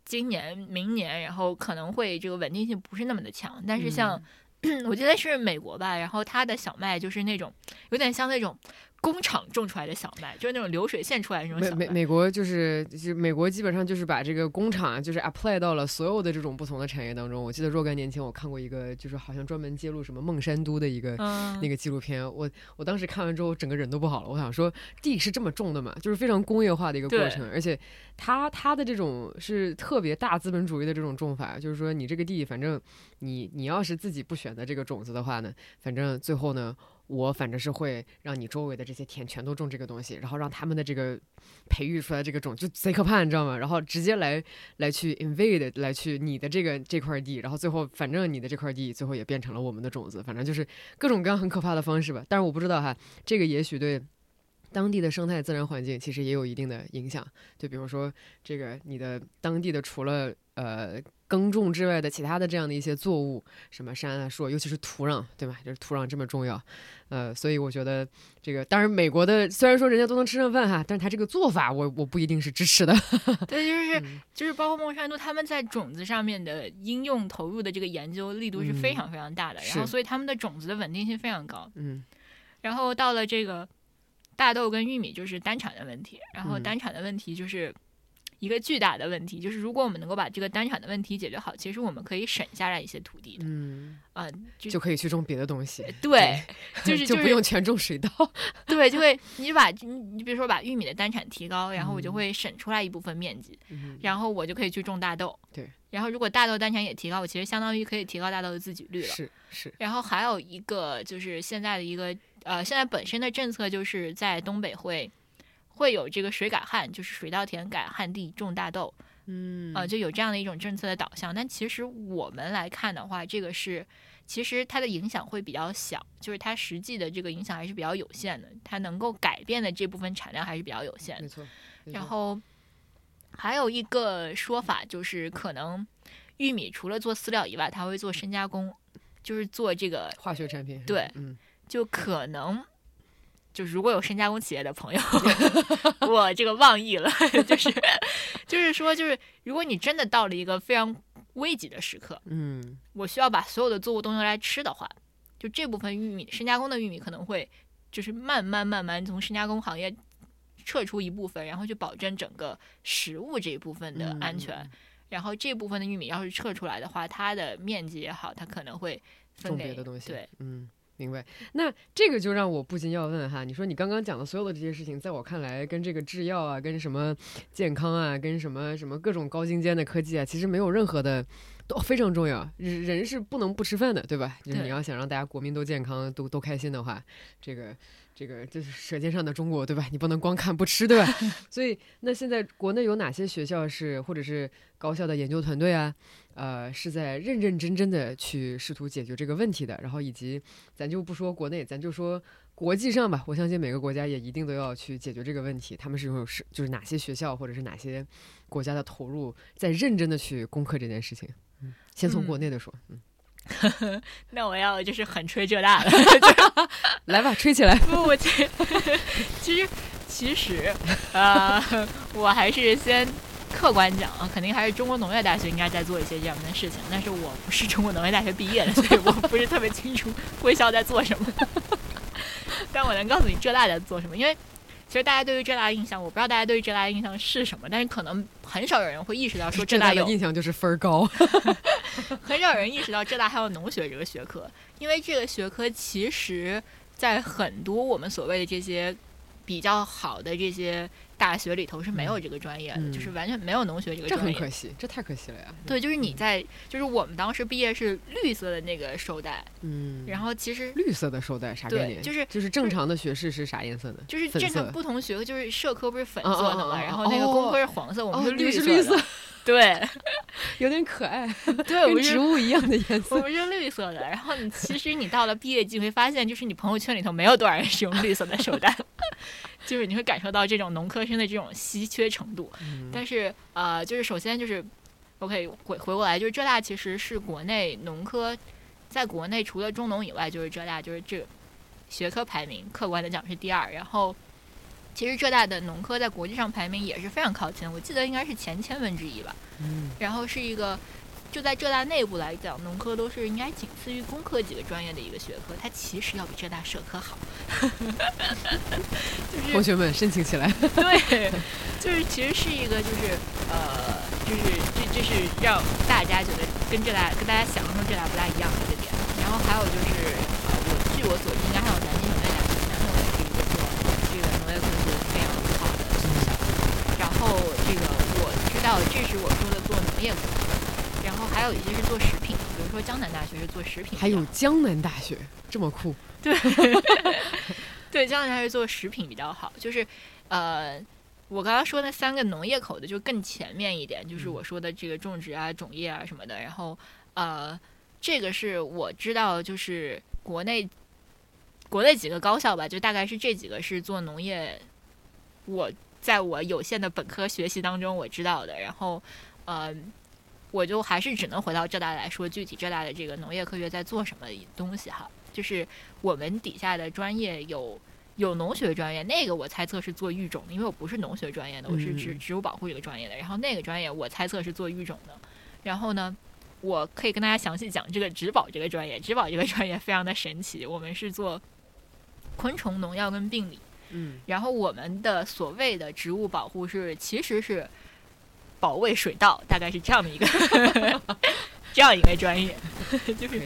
今年、明年，然后可能会这个稳定性不是那么的强，但是像、我记得是美国吧，然后它的小麦就是那种有点像那种工厂种出来的小麦，就是那种流水线出来的那种美小麦。美美国就是就是美国基本上就是把这个工厂啊就是 apply 到了所有的这种不同的产业当中。我记得若干年前我看过一个就是好像专门揭露什么孟山都的一个。嗯，那个纪录片，我我当时看完之后，整个人都不好了。我想说，地是这么种的嘛，就是非常工业化的一个过程，而且它它的这种是特别大资本主义的这种种法，就是说你这个地，反正你你要是自己不选择这个种子的话呢，反正最后呢，我反正是会让你周围的这些田全都种这个东西，然后让他们的这个培育出来这个种就贼可怕，你知道吗？然后直接来来去 invade 来去你的这个这块地，然后最后反正你的这块地最后也变成了我们的种子，反正就是各种各样很可怕的方式吧。但是我不知道哈，这个也许对。当地的生态自然环境其实也有一定的影响，就比如说这个你的当地的除了呃耕种之外的其他的这样的一些作物，什么山啊树啊，尤其是土壤，对吧？就是土壤这么重要，呃，所以我觉得这个当然美国的虽然说人家都能吃上饭哈，但是他这个做法我我不一定是支持的。对，就是嗯就是包括孟山都他们在种子上面的应用投入的这个研究力度是非嗯常非常大的，然后所以他们的种子的稳定性非常高。嗯然后到了这个大豆跟玉米就是单产的问题，然后嗯单产的问题就是一个巨大的问题，就是如果我们能够把这个单产的问题解决好，其实我们可以省下来一些土地的，嗯，啊、就就可以去种别的东西，对，就是就不用全种水稻。对，就会你把你你比如说把玉米的单产提高，然后我就嗯会省出来一部分面积，嗯然后我就可以去种大豆。对。然后如果大豆单产也提高，我其实相当于可以提高大豆的自给率了。是是，然后还有一个就是现在的一个呃，现在本身的政策就是在东北会会有这个水改旱，就是水稻田改旱地种大豆，嗯啊、就有这样的一种政策的导向。但其实我们来看的话，这个是其实它的影响会比较小，就是它实际的这个影响还是比较有限的，它能够改变的这部分产量还是比较有限的没。错。没错然后还有一个说法就是，可能玉米除了做饲料以外，它会做深加工，就是做这个，化学产品，对嗯，就可能。就如果有深加工企业的朋友，我这个忘忆了，就是就是说，就是如果你真的到了一个非常危急的时刻，嗯我需要把所有的作物都用来吃的话，就这部分玉米深加工的玉米可能会就是慢慢慢慢从深加工行业撤出一部分，然后去保证整个食物这一部分的安全。嗯然后这部分的玉米要是撤出来的话，它的面积也好，它可能会分给别的东西，对，嗯。明白，那这个就让我不禁要问哈，你说你刚刚讲的所有的这些事情，在我看来，跟这个制药啊，跟什么健康啊，跟什么什么各种高精尖的科技啊，其实没有任何的都非常重要。人人是不能不吃饭的，对吧？就是你要想让大家国民都健康、都都开心的话，这个这个就是舌尖上的中国，对吧？你不能光看不吃，对吧？所以，那现在国内有哪些学校是或者是高校的研究团队啊？呃，是在认认真真的去试图解决这个问题的，然后以及咱就不说国内，咱就说国际上吧。我相信每个国家也一定都要去解决这个问题。他们是有是就是哪些学校或者是哪些国家的投入，在认真的去攻克这件事情。嗯，先从国内的说，嗯，那我要就是很吹浙大的。来吧，吹起来。不，我这 其实其实呃，我还是先客观讲啊，肯定还是中国农业大学应该在做一些这样的事情，但是我不是中国农业大学毕业的，所以我不是特别清楚贵校在做什么。但我能告诉你浙大在做什么，因为其实大家对于浙大的印象，我不知道大家对于浙大的印象是什么，但是可能很少有人会意识到说 浙大的有印象就是分儿高。很少有人意识到浙大还有农学这个学科，因为这个学科其实，在很多我们所谓的这些比较好的这些大学里头是没有这个专业的，嗯就是完全没有农学这个这专业。这很可惜，这太可惜了呀。对，就是你在，就是我们当时毕业是绿色的那个绶带，嗯，然后其实绿色的绶带啥概，念？就是就是正常的学士是啥颜色的？就是正常不同学科，就是社科不是粉哦色的嘛，哦哦哦然后那个工科是黄色，我们是绿色的，色，对 有点可爱，对，我跟们是植物一样的颜色。我们是绿色的，然后你其实你到了毕业季会发现，就是你朋友圈里头没有多少人使用绿色的手袋，就是你会感受到这种农科生的这种稀缺程度。嗯但是呃，就是首先就是 OK，回回过来，就是浙大其实是国内农科，在国内除了中农以外，就是浙大就是这学科排名，客观的讲是第二。然后，其实浙大的农科在国际上排名也是非常靠前，我记得应该是前千分之一吧。嗯，然后是一个。就在浙大内部来讲，农科都是应该仅次于工科几个专业的一个学科，它其实要比浙大社科好。就是同学们申请起来。对，就是其实是一个就是呃，就是这这是让大家觉得跟浙大跟大家想象中浙大不大一样的一个点。然后还有就是呃，我据我所知，应该还有南京农业大学，南农也是一个做这个农业科学非常好的学校。然后这个我知道，这是我说的做农业工作。然后还有一些是做食品，比如说江南大学是做食品。还有江南大学这么酷？对，对，江南大学做食品比较好。就是，呃，我刚刚说那三个农业口的就更前面一点，就是我说的这个种植啊、种业啊什么的。然后，呃，这个是我知道，就是国内国内几个高校吧，就大概是这几个是做农业。我在我有限的本科学习当中我知道的。然后，呃。我就还是只能回到浙大来说，具体浙大的这个农业科学在做什么东西哈。就是我们底下的专业有有农学专业，那个我猜测是做育种的，因为我不是农学专业的，我是植植物保护这个专业的。然后那个专业我猜测是做育种的。然后呢，我可以跟大家详细讲这个植保这个专业，植保这个专业非常的神奇，我们是做昆虫农药跟病理。嗯。然后我们的所谓的植物保护是其实是。保卫水稻大概是这样的一个 这样一个专业，就是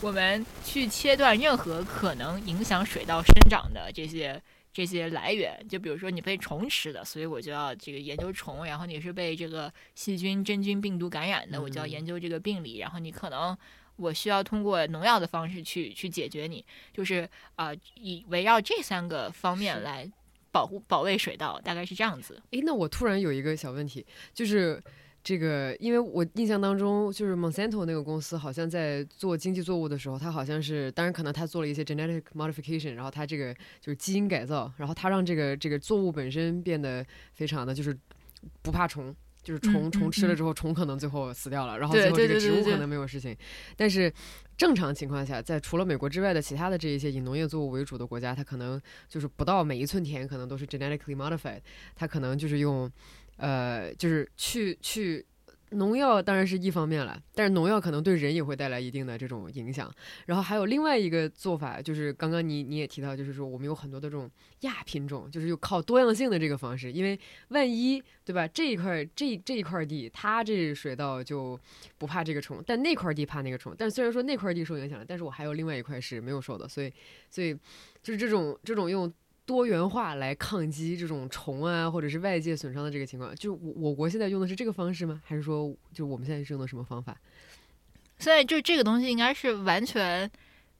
我们去切断任何可能影响水稻生长的这些这些来源。就比如说你被虫吃的，所以我就要这个研究虫；然后你是被这个细菌、真菌、病毒感染的，我就要研究这个病理。然后你可能我需要通过农药的方式去去解决你，就是啊，以围绕这三个方面来。保护保卫水稻大概是这样子。诶，那我突然有一个小问题，就是这个，因为我印象当中，就是 Monsanto 那个公司好像在做经济作物的时候，它好像是，当然可能它做了一些 genetic modification，然后它这个就是基因改造，然后它让这个这个作物本身变得非常的就是不怕虫。就是虫虫吃了之后，虫可能最后死掉了，然后最后这个植物可能没有事情。但是正常情况下，在除了美国之外的其他的这一些以农业作物为主的国家，它可能就是不到每一寸田可能都是 genetically modified，它可能就是用呃，就是去去。农药当然是一方面了，但是农药可能对人也会带来一定的这种影响。然后还有另外一个做法，就是刚刚你你也提到，就是说我们有很多的这种亚品种，就是又靠多样性的这个方式。因为万一对吧，这一块这这一块地，它这水稻就不怕这个虫，但那块地怕那个虫。但虽然说那块地受影响了，但是我还有另外一块是没有受的，所以所以就是这种这种用。多元化来抗击这种虫啊，或者是外界损伤的这个情况，就我我国现在用的是这个方式吗？还是说，就我们现在是用的什么方法？所以就这个东西应该是完全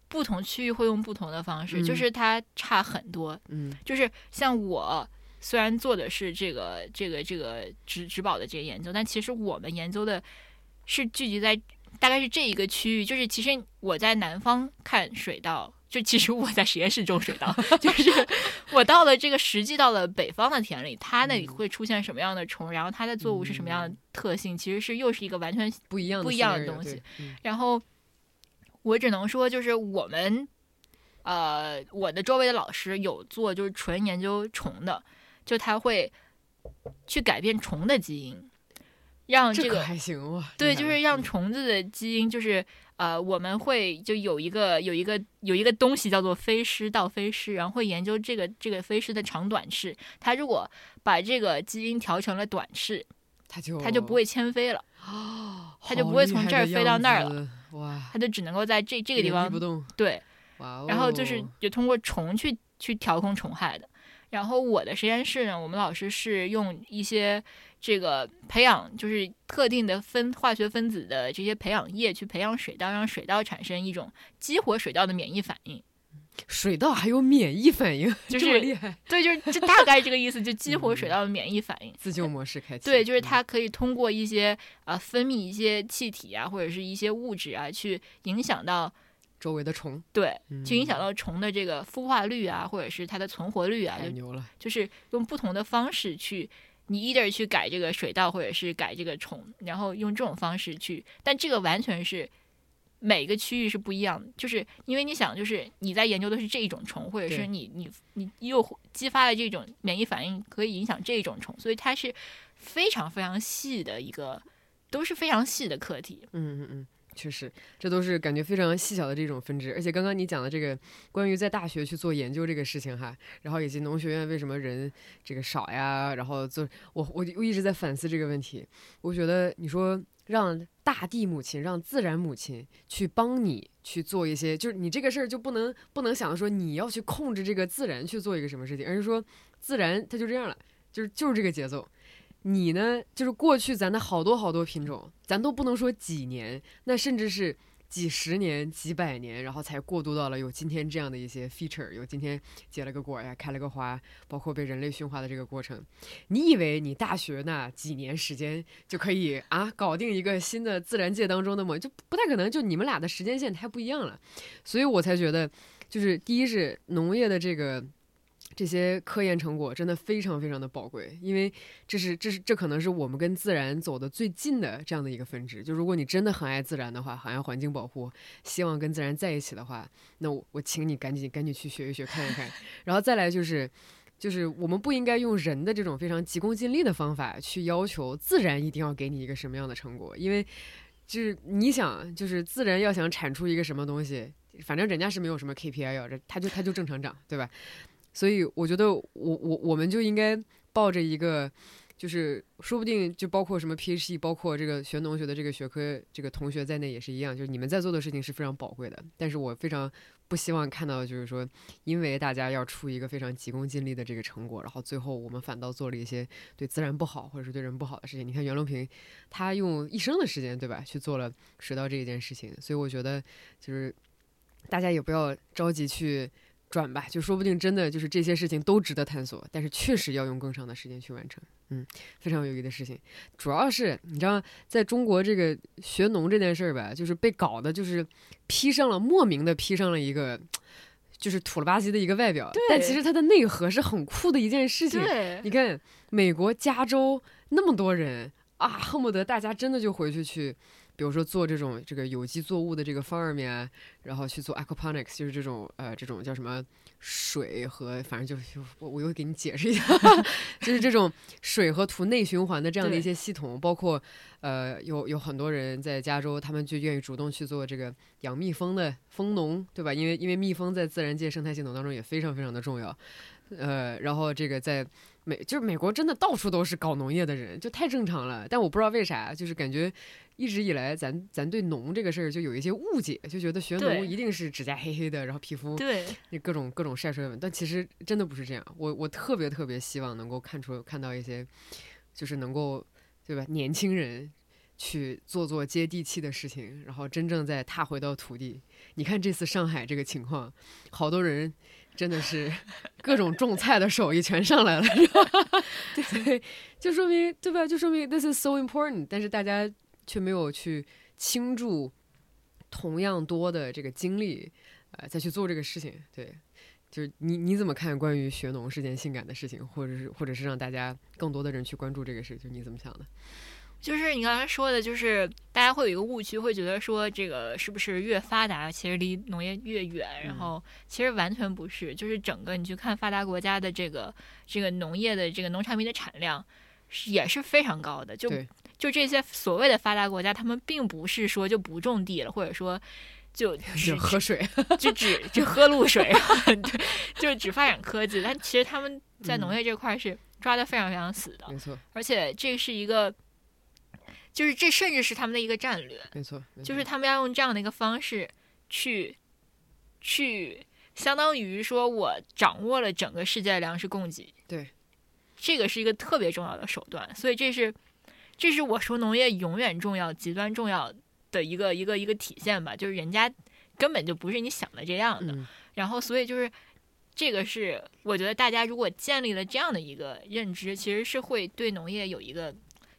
不同区域会用不同的方式，就是它差很多。嗯，就是像我虽然做的是这个这个这个植植保的这个研究，但其实我们研究的是聚集在大概是这一个区域，就是其实我在南方看水稻。就其实我在实验室种水稻，就是我到了这个实际到了北方的田里，它那里会出现什么样的虫，然后它的作物是什么样的特性，其实是又是一个完全不一样不一样的东西。然后我只能说，就是我们呃，我的周围的老师有做就是纯研究虫的，就他会去改变虫的基因，让这个还行哇，对，就是让虫子的基因就是。呃，我们会就有一个有一个有一个东西叫做飞虱到飞虱，然后会研究这个这个飞虱的长短翅。它如果把这个基因调成了短翅，它就它就不会迁飞了，它就不会从这儿飞到那儿了。哇，它就只能够在这这个地方对，然后就是就通过虫去去调控虫害的。然后我的实验室呢，我们老师是用一些。这个培养就是特定的分化学分子的这些培养液去培养水稻，让水稻产生一种激活水稻的免疫反应。水稻还有免疫反应，就是厉害。对，就是这大概这个意思，就激活水稻的免疫反应。自救模式开启。对，就是它可以通过一些呃分泌一些气体啊，或者是一些物质啊，去影响到周围的虫。对，就影响到虫的这个孵化率啊，或者是它的存活率啊。太牛了！就是用不同的方式去。你 either 去改这个水稻，或者是改这个虫，然后用这种方式去，但这个完全是每个区域是不一样的，就是因为你想，就是你在研究的是这一种虫，或者是你你你又激发了这种免疫反应，可以影响这一种虫，所以它是非常非常细的一个，都是非常细的课题。嗯嗯嗯，确实，这都是感觉非常细小的这种分支。而且刚刚你讲的这个关于在大学去做研究这个事情哈，然后以及农学院为什么人这个少呀，然后做我我我一直在反思这个问题。我觉得你说让大地母亲、让自然母亲去帮你去做一些，就是你这个事儿就不能不能想说你要去控制这个自然去做一个什么事情，而是说自然它就这样了，就是就是这个节奏。你呢，就是过去咱的好多好多品种，咱都不能说几年，那甚至是几十年、几百年，然后才过渡到了有今天这样的一些 feature，有今天结了个果呀，开了个花，包括被人类驯化的这个过程。你以为你大学那几年时间就可以啊搞定一个新的自然界当中的吗？就不太可能，就你们俩的时间线太不一样了，所以我才觉得，就是第一是农业的这个。这些科研成果真的非常非常的宝贵，因为这是这是这可能是我们跟自然走的最近的这样的一个分支。就如果你真的很爱自然的话，很爱环境保护，希望跟自然在一起的话，那我请你赶紧赶紧去学一学看一看。然后再来就是，就是我们不应该用人的这种非常急功近利的方法去要求自然一定要给你一个什么样的成果，因为就是你想，就是自然要想产出一个什么东西，反正人家是没有什么 KPI 要，这它就它就正常长，对吧？所以我觉得我我我们就应该抱着一个，就是说不定就包括什么 PhD，包括这个学农学的这个学科这个同学在内也是一样，就是你们在做的事情是非常宝贵的。但是我非常不希望看到，就是说，因为大家要出一个非常急功近利的这个成果，然后最后我们反倒做了一些对自然不好或者是对人不好的事情。你看袁隆平，他用一生的时间，对吧，去做了水稻这一件事情。所以我觉得就是大家也不要着急去。转吧，就说不定真的就是这些事情都值得探索，但是确实要用更长的时间去完成。嗯，非常有意义的事情。主要是你知道，在中国这个学农这件事儿吧，就是被搞的，就是披上了莫名的披上了一个，就是土了吧唧的一个外表，但其实它的内核是很酷的一件事情。你看美国加州那么多人啊，恨不得大家真的就回去去。比如说做这种这个有机作物的这个 farm 呀，然后去做 aquaponics，就是这种呃这种叫什么水和反正就是我我又给你解释一下，就是这种水和土内循环的这样的一些系统，包括呃有有很多人在加州，他们就愿意主动去做这个养蜜蜂的蜂农，对吧？因为因为蜜蜂在自然界生态系统当中也非常非常的重要，呃，然后这个在美就是美国真的到处都是搞农业的人，就太正常了。但我不知道为啥，就是感觉。一直以来，咱咱对农这个事儿就有一些误解，就觉得学农一定是指甲黑黑的，然后皮肤对那各种各种晒衰纹。但其实真的不是这样。我我特别特别希望能够看出看到一些，就是能够对吧，年轻人去做做接地气的事情，然后真正再踏回到土地。你看这次上海这个情况，好多人真的是各种种菜的手艺全上来了，是吧？对，就说明对吧？就说明 this is so important。但是大家。却没有去倾注同样多的这个精力，呃，再去做这个事情。对，就是你你怎么看关于学农是件性感的事情，或者是或者是让大家更多的人去关注这个事，就你怎么想的？就是你刚才说的，就是大家会有一个误区，会觉得说这个是不是越发达，其实离农业越远。然后其实完全不是，就是整个你去看发达国家的这个这个农业的这个农产品的产量。也是非常高的，就就这些所谓的发达国家，他们并不是说就不种地了，或者说就只喝水，就只就喝露水，对，就只发展科技。但其实他们在农业这块是抓的非常非常死的，没错。而且这是一个，就是这甚至是他们的一个战略，没错，就是他们要用这样的一个方式去去，相当于说我掌握了整个世界的粮食供给，对。这个是一个特别重要的手段，所以这是，这是我说农业永远重要、极端重要的一个一个一个体现吧。就是人家根本就不是你想的这样的，然后所以就是这个是我觉得大家如果建立了这样的一个认知，其实是会对农业有一个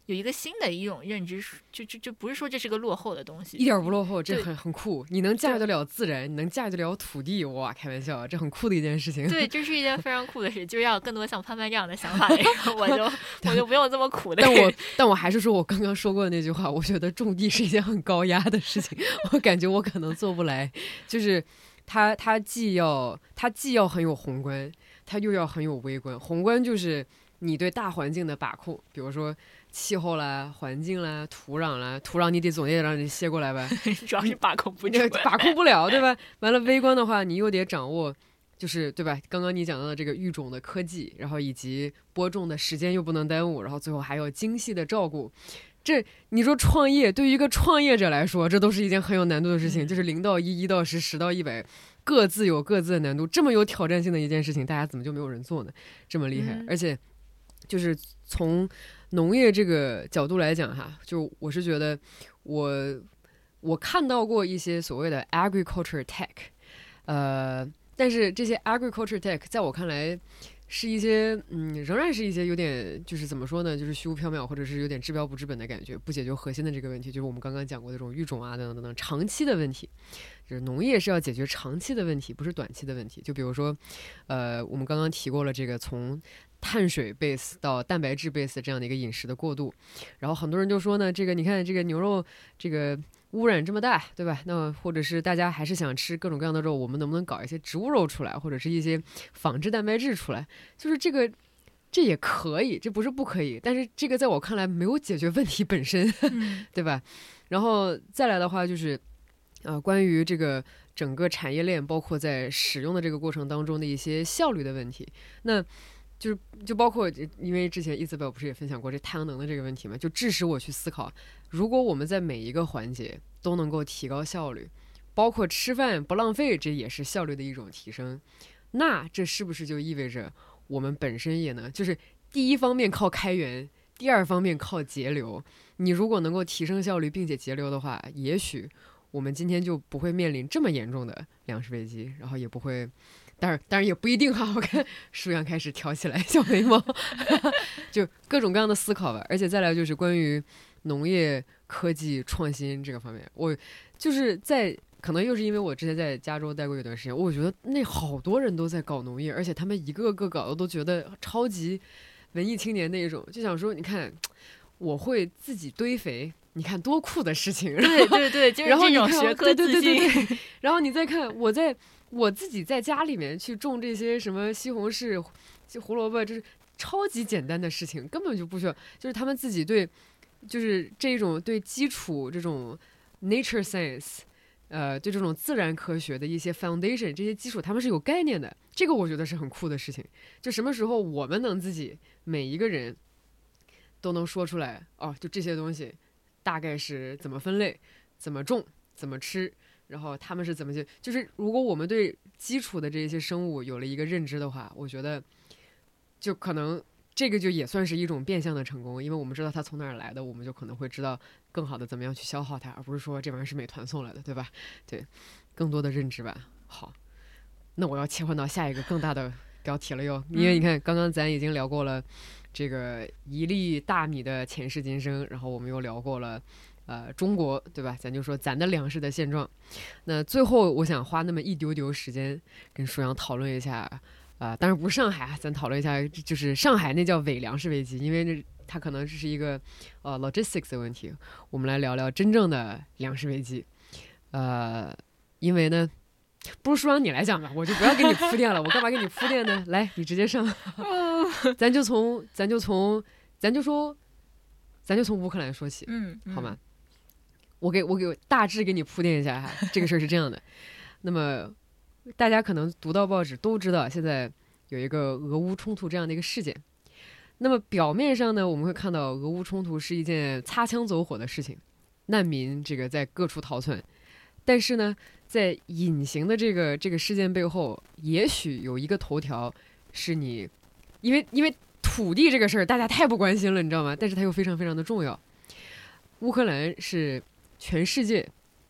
有一个新的一种认知，就就就不是说这是个落后的东西，一点不落后，这很很酷。你能驾驭得了自然，你能驾驭得了土地，哇，开玩笑，这很酷的一件事情。对，这是一件非常酷的事，就是要更多像潘潘这样的想法的人，我就 我就不用这么苦的。但我但我还是说我刚刚说过的那句话，我觉得种地是一件很高压的事情，我感觉我可能做不来。就是它它既要它既要很有宏观，它又要很有微观。宏观就是你对大环境的把控，比如说气候啦、环境啦、土壤啦，土壤你得总得让人歇过来吧，主要是把控不住，把控不了，对吧？完了，微观的话，你又得掌握，就是对吧？刚刚你讲到的这个育种的科技，然后以及播种的时间又不能耽误，然后最后还要精细的照顾。这你说创业对于一个创业者来说，这都是一件很有难度的事情，嗯就是零到一、一到十、十到一百，各自有各自的难度。这么有挑战性的一件事情，大家怎么就没有人做呢？这么厉害，嗯而且就是从农业这个角度来讲哈，就我是觉得我我看到过一些所谓的 agriculture tech，呃，但是这些 agriculture tech 在我看来是一些嗯，仍然是一些有点就是怎么说呢，就是虚无缥缈，或者是有点治标不治本的感觉，不解决核心的这个问题，就是我们刚刚讲过的这种育种啊等等等等长期的问题。就是农业是要解决长期的问题，不是短期的问题。就比如说，呃，我们刚刚提过了这个从碳水 base 到蛋白质 base 这样的一个饮食的过渡，然后很多人就说呢，这个你看这个牛肉这个污染这么大，对吧？那或者是大家还是想吃各种各样的肉，我们能不能搞一些植物肉出来，或者是一些仿制蛋白质出来？就是这个。这也可以，这不是不可以，但是这个在我看来没有解决问题本身，对吧？然后再来的话就是，呃，关于这个整个产业链，包括在使用的这个过程当中的一些效率的问题，那就是就包括因为之前伊兹贝尔不是也分享过这太阳能的这个问题嘛，就致使我去思考，如果我们在每一个环节都能够提高效率，包括吃饭不浪费，这也是效率的一种提升，那这是不是就意味着我们本身也能就是第一方面靠开源，第二方面靠节流？你如果能够提升效率并且节流的话，也许我们今天就不会面临这么严重的粮食危机，然后也不会，当然当然也不一定哈。我看舒阳开始挑起来小眉毛，就各种各样的思考吧。而且再来就是关于农业科技创新这个方面，我就是在可能又是因为我之前在加州待过一段时间，我觉得那好多人都在搞农业，而且他们一个个搞的都觉得超级文艺青年那一种，就想说你看。我会自己堆肥，你看多酷的事情。对对对，就是然后学科自 对对对信。对对，然后你再看我在我自己在家里面去种这些什么西红柿、胡萝卜，就是超级简单的事情，根本就不需要。就是他们自己对，就是这种对基础这种 nature science，呃，对这种自然科学的一些 foundation 这些基础，他们是有概念的。这个我觉得是很酷的事情。就什么时候我们能自己每一个人都能说出来哦，就这些东西大概是怎么分类、怎么种、怎么吃，然后他们是怎么去，就是如果我们对基础的这些生物有了一个认知的话，我觉得就可能这个就也算是一种变相的成功，因为我们知道它从哪儿来的，我们就可能会知道更好的怎么样去消耗它，而不是说这玩意儿是美团送来的，对吧？对，更多的认知吧。好，那我要切换到下一个更大的标题了哟，因为你看刚刚咱已经聊过了。这个一粒大米的前世今生，然后我们又聊过了，呃，中国对吧？咱就说咱的粮食的现状。那最后我想花那么一丢丢时间跟舒阳讨论一下，啊、当然不是上海啊，咱讨论一下，就是上海那叫伪粮食危机，因为那它可能这是一个呃 logistics 的问题。我们来聊聊真正的粮食危机，呃，因为呢。不如舒阳你来讲吧，我就不要给你铺垫了。我干嘛给你铺垫呢？来，你直接上。咱就从咱就从咱就说，咱就从乌克兰说起，嗯，好吗？我给我给大致给你铺垫一下哈，这个事儿是这样的。那么大家可能读到报纸都知道，现在有一个俄乌冲突这样的一个事件。那么表面上呢，我们会看到俄乌冲突是一件擦枪走火的事情，难民这个在各处逃窜。但是呢，在隐形的这个这个事件背后，也许有一个头条是你，因为因为土地这个事儿大家太不关心了，你知道吗？但是它又非常非常的重要。乌克兰是全世界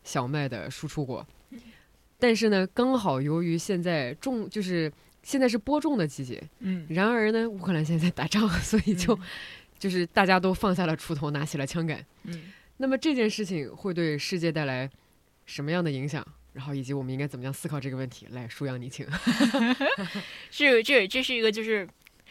小麦的输出国，但是呢，刚好由于现在种就是现在是播种的季节，嗯，然而呢，乌克兰现在在打仗，所以就、嗯就是大家都放下了锄头，拿起了枪杆。嗯，那么这件事情会对世界带来什么样的影响？然后以及我们应该怎么样思考这个问题？来，舒阳，你请。这这这是一个就是。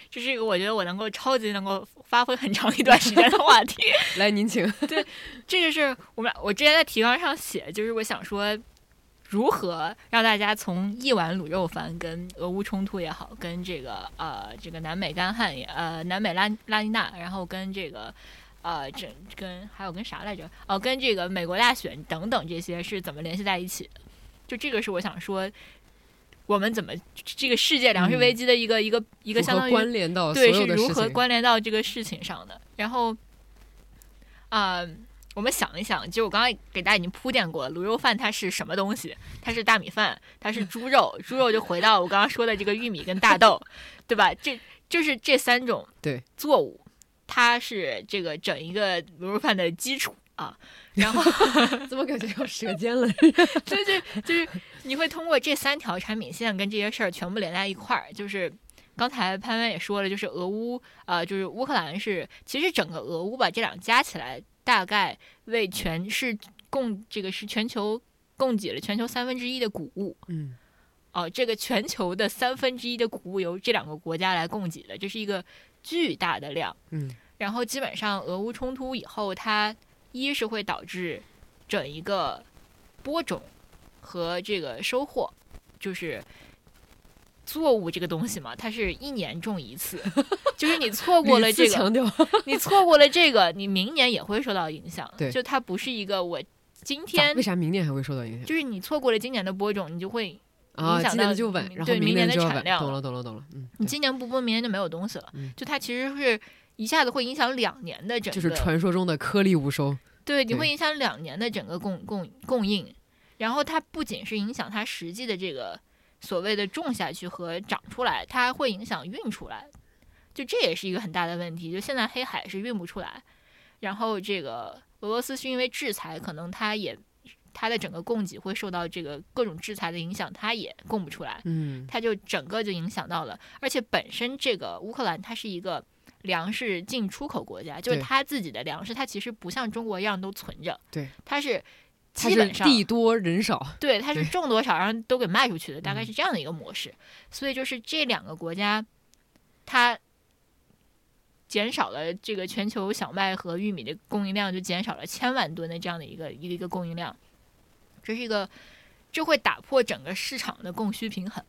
这是一个我觉得我能够超级能够发挥很长一段时间的话题。来，您请。对，这个是我们我之前在提纲上写，就是我想说，如何让大家从一碗卤肉饭跟俄乌冲突也好，跟这个呃这个南美干旱也呃南美拉拉尼娜，然后跟这个呃这跟还有跟啥来着？哦，跟这个美国大选等等这些是怎么联系在一起的？就这个是我想说。我们怎么这个世界粮食危机的一个、嗯、一个一个相当于关联到对是如何关联到这个事情上的？然后啊、呃，我们想一想，就我刚刚给大家已经铺垫过了，卤肉饭它是什么东西？它是大米饭，它是猪肉，猪肉就回到我刚刚说的这个玉米跟大豆，对吧？这就是这三种对作物，它是这个整一个卤肉饭的基础啊。然后 怎么感觉要舌尖了？就是就是你会通过这三条产品线跟这些事儿全部连在一块儿。就是刚才潘潘也说了，就是俄乌呃，就是乌克兰是其实整个俄乌吧，这两加起来大概为全是供这个是全球供给了全球三分之一的谷物。嗯，哦、呃，这个全球的三分之一的谷物由这两个国家来供给的，这是一个巨大的量。嗯，然后基本上俄乌冲突以后，它一是会导致整一个播种和这个收获，就是作物这个东西嘛，它是一年种一次，就是你错过了这个，你错过了这个，你明年也会受到影响。对，就它不是一个我今天为啥明年还会受到影响？就是你错过了今年的播种，你就会啊，影响到就稳，然后对明年的产量。懂了，懂了，懂了。嗯，你今年不播，明年就没有东西了。嗯，就它其实是。一下子会影响两年的整个，就是传说中的颗粒无收。对，你会影响两年的整个供供供应，然后它不仅是影响它实际的这个所谓的种下去和长出来，它还会影响运出来，就这也是一个很大的问题。就现在黑海是运不出来，然后这个俄罗斯是因为制裁，可能它也它的整个供给会受到这个各种制裁的影响，它也供不出来，嗯，它就整个就影响到了，而且本身这个乌克兰它是一个。粮食进出口国家，就是它自己的粮食，它其实不像中国一样都存着，对，它是基本上地多人少，对，它是种多少然后都给卖出去的，大概是这样的一个模式。所以就是这两个国家，它减少了这个全球小麦和玉米的供应量，就减少了千万吨的这样的一个一个一个供应量，这是一个，这会打破整个市场的供需平衡。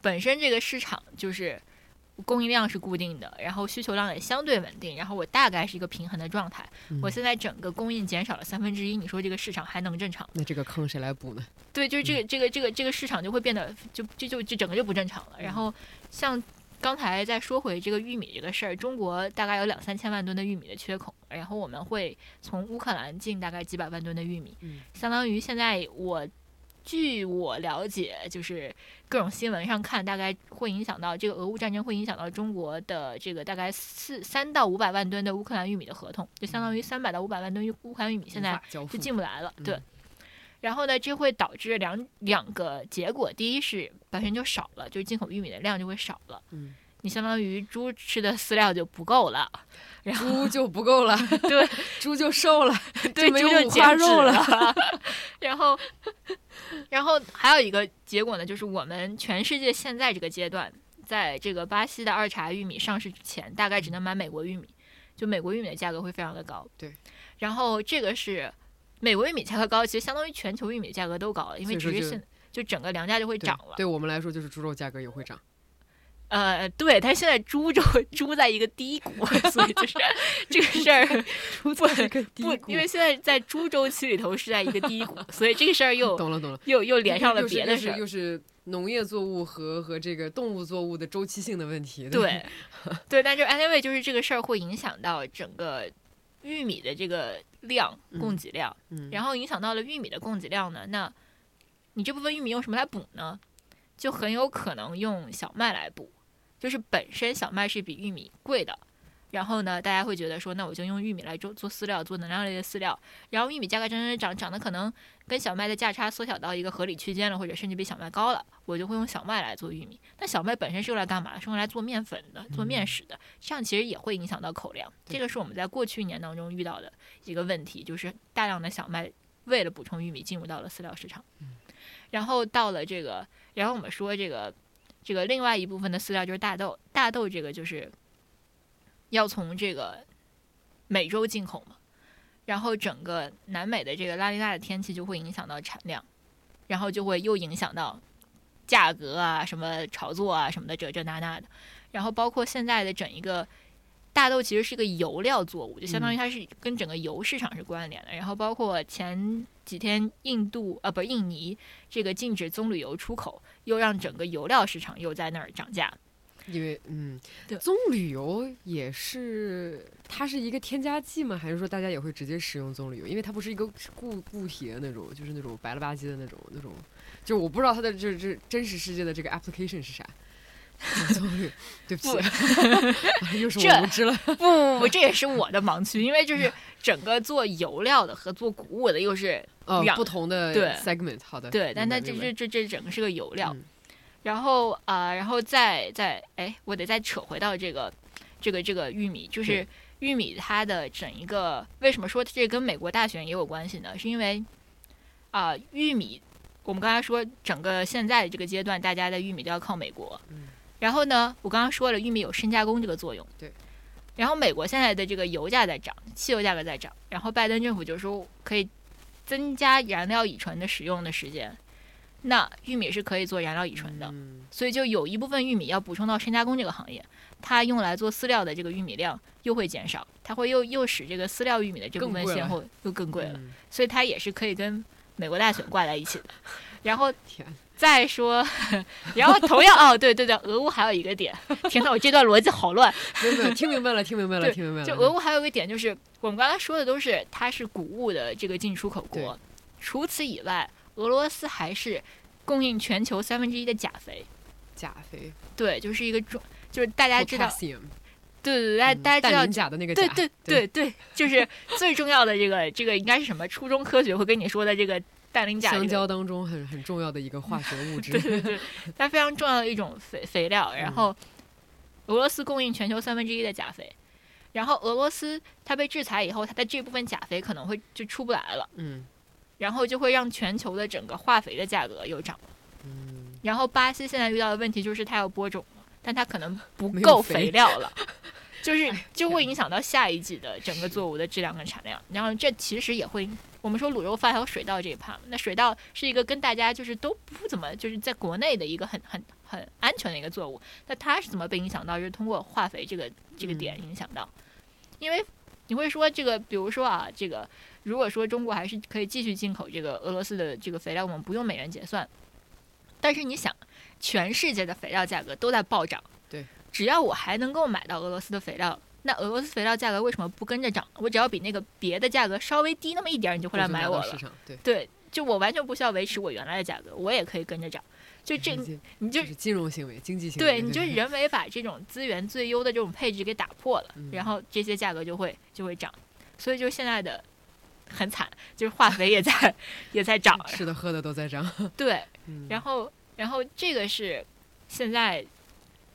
本身这个市场就是。供应量是固定的，然后需求量也相对稳定，然后我大概是一个平衡的状态。嗯、我现在整个供应减少了三分之一，你说这个市场还能正常？那这个坑谁来补呢？对，就是这个、嗯、这个这个这个市场就会变得就就就就整个就不正常了。然后像刚才再说回这个玉米这个事儿，中国大概有两三千万吨的玉米的缺口，然后我们会从乌克兰进大概几百万吨的玉米，嗯、相当于现在我。据我了解，就是各种新闻上看，大概会影响到这个俄乌战争，会影响到中国的这个大概四三到五百万吨的乌克兰玉米的合同，就相当于三百到五百万吨乌克兰玉米现在就进不来了。对，嗯、然后呢，这会导致两两个结果，第一是本身就少了，就是进口玉米的量就会少了。嗯。你相当于猪吃的饲料就不够了，然后猪就不够了，对，猪就瘦了，对，没有就五花肉了。然后，然后还有一个结果呢，就是我们全世界现在这个阶段，在这个巴西的二茬玉米上市之前，大概只能买美国玉米，就美国玉米的价格会非常的高。对，然后这个是美国玉米价格高，其实相当于全球玉米价格都高了，因为只是现就整个粮价就会涨了。对我们来说，就是猪肉价格也会涨。呃，对，他现在猪肉猪在一个低谷，所以就是这个事儿 猪在一个低不，因为现在在猪周期里头是在一个低谷，所以这个事儿又懂 了懂了，又又连上了别的事儿，又是农业作物和和这个动物作物的周期性的问题。对，对，但是 anyway 就是这个事儿会影响到整个玉米的这个量供给量，嗯，然后影响到了玉米的供给量呢，那你这部分玉米用什么来补呢？就很有可能用小麦来补。就是本身小麦是比玉米贵的，然后呢，大家会觉得说，那我就用玉米来做做饲料，做能量类的饲料。然后玉米价格涨涨涨，涨的可能跟小麦的价差缩小到一个合理区间了，或者甚至比小麦高了，我就会用小麦来做玉米。但小麦本身是用来干嘛？是用来做面粉的，做面食的。这样其实也会影响到口粮。这个是我们在过去一年当中遇到的一个问题，就是大量的小麦为了补充玉米进入到了饲料市场。然后到了这个，然后我们说这个这个另外一部分的饲料就是大豆，大豆这个就是。要从这个美洲进口嘛，然后整个南美的这个拉尼娜的天气就会影响到产量，然后就会又影响到价格啊、什么炒作啊什么的这这那那的，然后包括现在的整一个大豆其实是个油料作物，就相当于它是跟整个油市场是关联的。然后包括前几天印度啊不是印尼这个禁止棕榈油出口，又让整个油料市场又在那儿涨价。因为嗯，棕榈油也是，它是一个添加剂吗？还是说大家也会直接使用棕榈油？因为它不是一个固固体的那种，就是那种白了吧唧的那种那种，就我不知道它的这这真实世界的这个 application 是啥。对不起，又是我无知了。不不不，这也是我的盲区，因为就是整个做油料的和做谷物的又是两不同的对 segment。好的，对，但它这这这这整个是个油料。然后啊，然后再再哎，我得再扯回到这个，这个这个玉米，就是玉米它的整一个为什么说这跟美国大选也有关系呢？是因为啊，玉米我们刚才说整个现在这个阶段，大家的玉米都要靠美国。嗯。然后呢，我刚刚说了，玉米有深加工这个作用。对。然后美国现在的这个油价在涨，汽油价格在涨，然后拜登政府就说可以增加燃料乙醇的使用的时间。那玉米是可以做燃料乙醇的，所以就有一部分玉米要补充到深加工这个行业，它用来做饲料的这个玉米量又会减少，它会又又使这个饲料玉米的这部分先后又更贵了，所以它也是可以跟美国大选挂在一起的。然后 再说，然后同样哦，对对对，俄乌还有一个点，天呐，我这段逻辑好乱，没有听明白了，听明白了，听明白了。就俄乌还有一个点，就是我们刚才说的都是它是谷物的这个进出口国，除此以外。俄罗斯还是供应全球三分之一的钾肥，钾肥对，就是一个重，就是大家知道，对对对，大家大家知道钾的那个钾，对对对对，就是最重要的这个这个应该是什么？初中科学会跟你说的这个氮磷钾，香蕉当中很很重要的一个化 学物质，对对对，它非常重要的一种肥肥料。然后俄罗斯供应全球三分之一的钾肥，然后俄罗斯它被制裁以后，它的这部分钾肥可能会就出不来了，嗯。然后就会让全球的整个化肥的价格又涨了。嗯。然后巴西现在遇到的问题就是它要播种了，但它可能不够肥料了，就是就会影响到下一季的整个作物的质量跟产量。然后这其实也会，我们说卤肉发酵水稻这一趴，那水稻是一个跟大家就是都不怎么就是在国内的一个很很很安全的一个作物，那它是怎么被影响到？就是通过化肥这个这个点影响到，因为你会说这个，比如说啊，这个。如果说中国还是可以继续进口这个俄罗斯的这个肥料，我们不用美元结算。但是你想，全世界的肥料价格都在暴涨，对，只要我还能够买到俄罗斯的肥料，那俄罗斯肥料价格为什么不跟着涨？我只要比那个别的价格稍微低那么一点，你就会来买我了。对，对，就我完全不需要维持我原来的价格，我也可以跟着涨。就这，你就是金融行为、经济行为，对，你就人为把这种资源最优的这种配置给打破了，然后这些价格就会就会涨。所以就现在的。很惨，就是化肥也在 也在涨，吃的喝的都在涨。对，然后然后这个是现在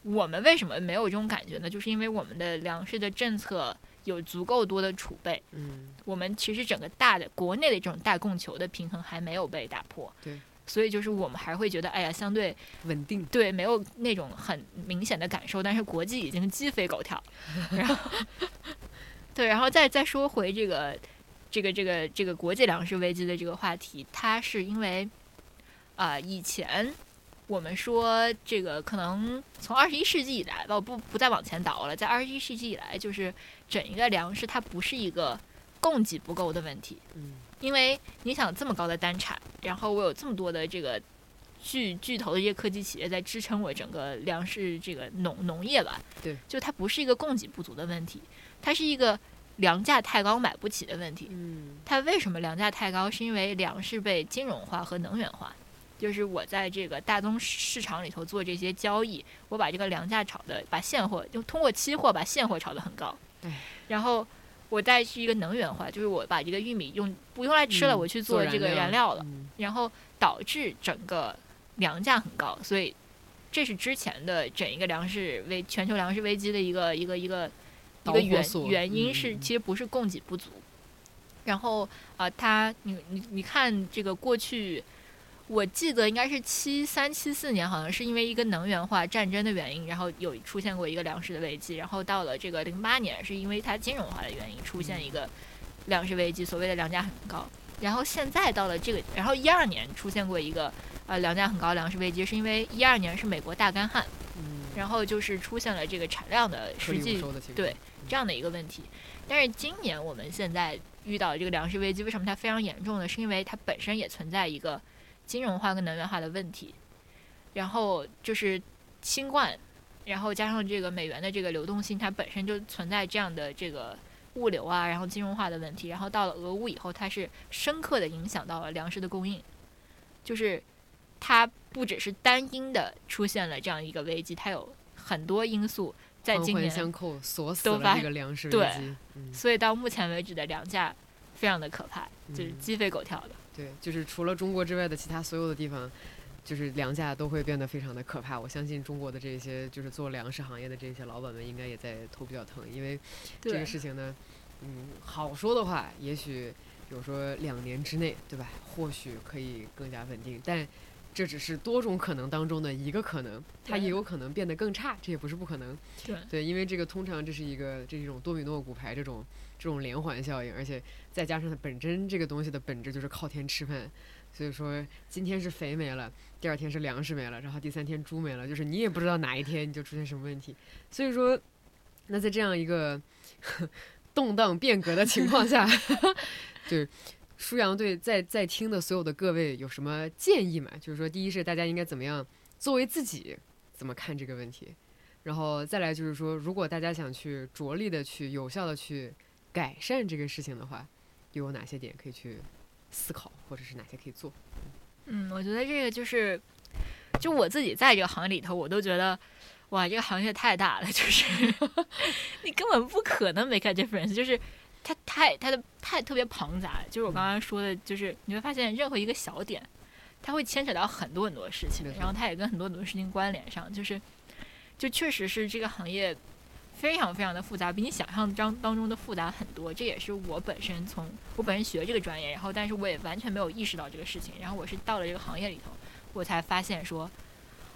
我们为什么没有这种感觉呢？就是因为我们的粮食的政策有足够多的储备。嗯，我们其实整个大的国内的这种大供求的平衡还没有被打破。对，所以就是我们还会觉得，哎呀，相对稳定。对，没有那种很明显的感受，但是国际已经鸡飞狗跳。然后，对，然后再再说回这个。这个这个这个国际粮食危机的这个话题，它是因为，啊，以前我们说这个可能从二十一世纪以来吧，不不再往前倒了，在二十一世纪以来，就是整一个粮食它不是一个供给不够的问题，嗯，因为你想这么高的单产，然后我有这么多的这个巨巨头的这些科技企业在支撑我整个粮食这个农农业吧，对，就它不是一个供给不足的问题，它是一个。粮价太高买不起的问题，嗯，它为什么粮价太高？是因为粮食被金融化和能源化，就是我在这个大宗市场里头做这些交易，我把这个粮价炒的，把现货就通过期货把现货炒得很高，然后我再去一个能源化，就是我把这个玉米用不用来吃了，嗯我去做这个燃燃料了，嗯。然后导致整个粮价很高，所以这是之前的整一个粮食危全球粮食危机的一个一个一个一个原原因是其实不是供给不足，然后啊、呃它你你你看这个过去。我记得应该是七三七四年，好像是因为一个能源化战争的原因，然后有出现过一个粮食的危机。然后到了这个零八年，是因为它金融化的原因出现一个粮食危机，所谓的粮价很高。然后现在到了这个，然后一二年出现过一个呃粮价很高粮食危机，是因为一二年是美国大干旱，嗯然后就是出现了这个产量的实际的对这样的一个问题。但是今年我们现在遇到的这个粮食危机，为什么它非常严重呢？是因为它本身也存在一个金融化跟能源化的问题，然后就是新冠，然后加上这个美元的这个流动性，它本身就存在这样的这个物流啊，然后金融化的问题。然后到了俄乌以后，它是深刻的影响到了粮食的供应，就是它不只是单因的出现了这样一个危机，它有很多因素在今年相扣，锁死了这个粮食危对机。嗯，所以到目前为止的粮价非常的可怕，就是嗯鸡飞狗跳的。对，就是除了中国之外的其他所有的地方，就是粮价都会变得非常的可怕。我相信中国的这些就是做粮食行业的这些老板们，应该也在头比较疼，因为这个事情呢，嗯，好说的话，也许比如说两年之内，对吧？或许可以更加稳定，但这只是多种可能当中的一个可能，它也有可能变得更差，这也不是不可能。对对，因为这个通常这是一个这是一种多米诺骨牌这种这种连环效应，而且再加上它本身这个东西的本质就是靠天吃饭，所以说今天是肥没了，第二天是粮食没了，然后第三天猪没了，就是你也不知道哪一天你就出现什么问题。所以说，那在这样一个 动荡变革的情况下，就是舒阳对在在听的所有的各位有什么建议吗？就是说，第一是大家应该怎么样作为自己怎么看这个问题，然后再来就是说，如果大家想去着力的去有效的去改善这个事情的话，又有哪些点可以去思考，或者是哪些可以做？嗯，我觉得这个就是，就我自己在这个行业里头，我都觉得，哇，这个行业太大了，就是 你根本不可能 make a difference，就是它太它的太特别庞杂，就是我刚刚说的，就是你会发现任何一个小点，它会牵扯到很多很多事情然后它也跟很多很多事情关联上，就是就确实是这个行业。非常非常的复杂，比你想象当当中的复杂很多。这也是我本身从我本身学这个专业，然后但是我也完全没有意识到这个事情。然后我是到了这个行业里头，我才发现说，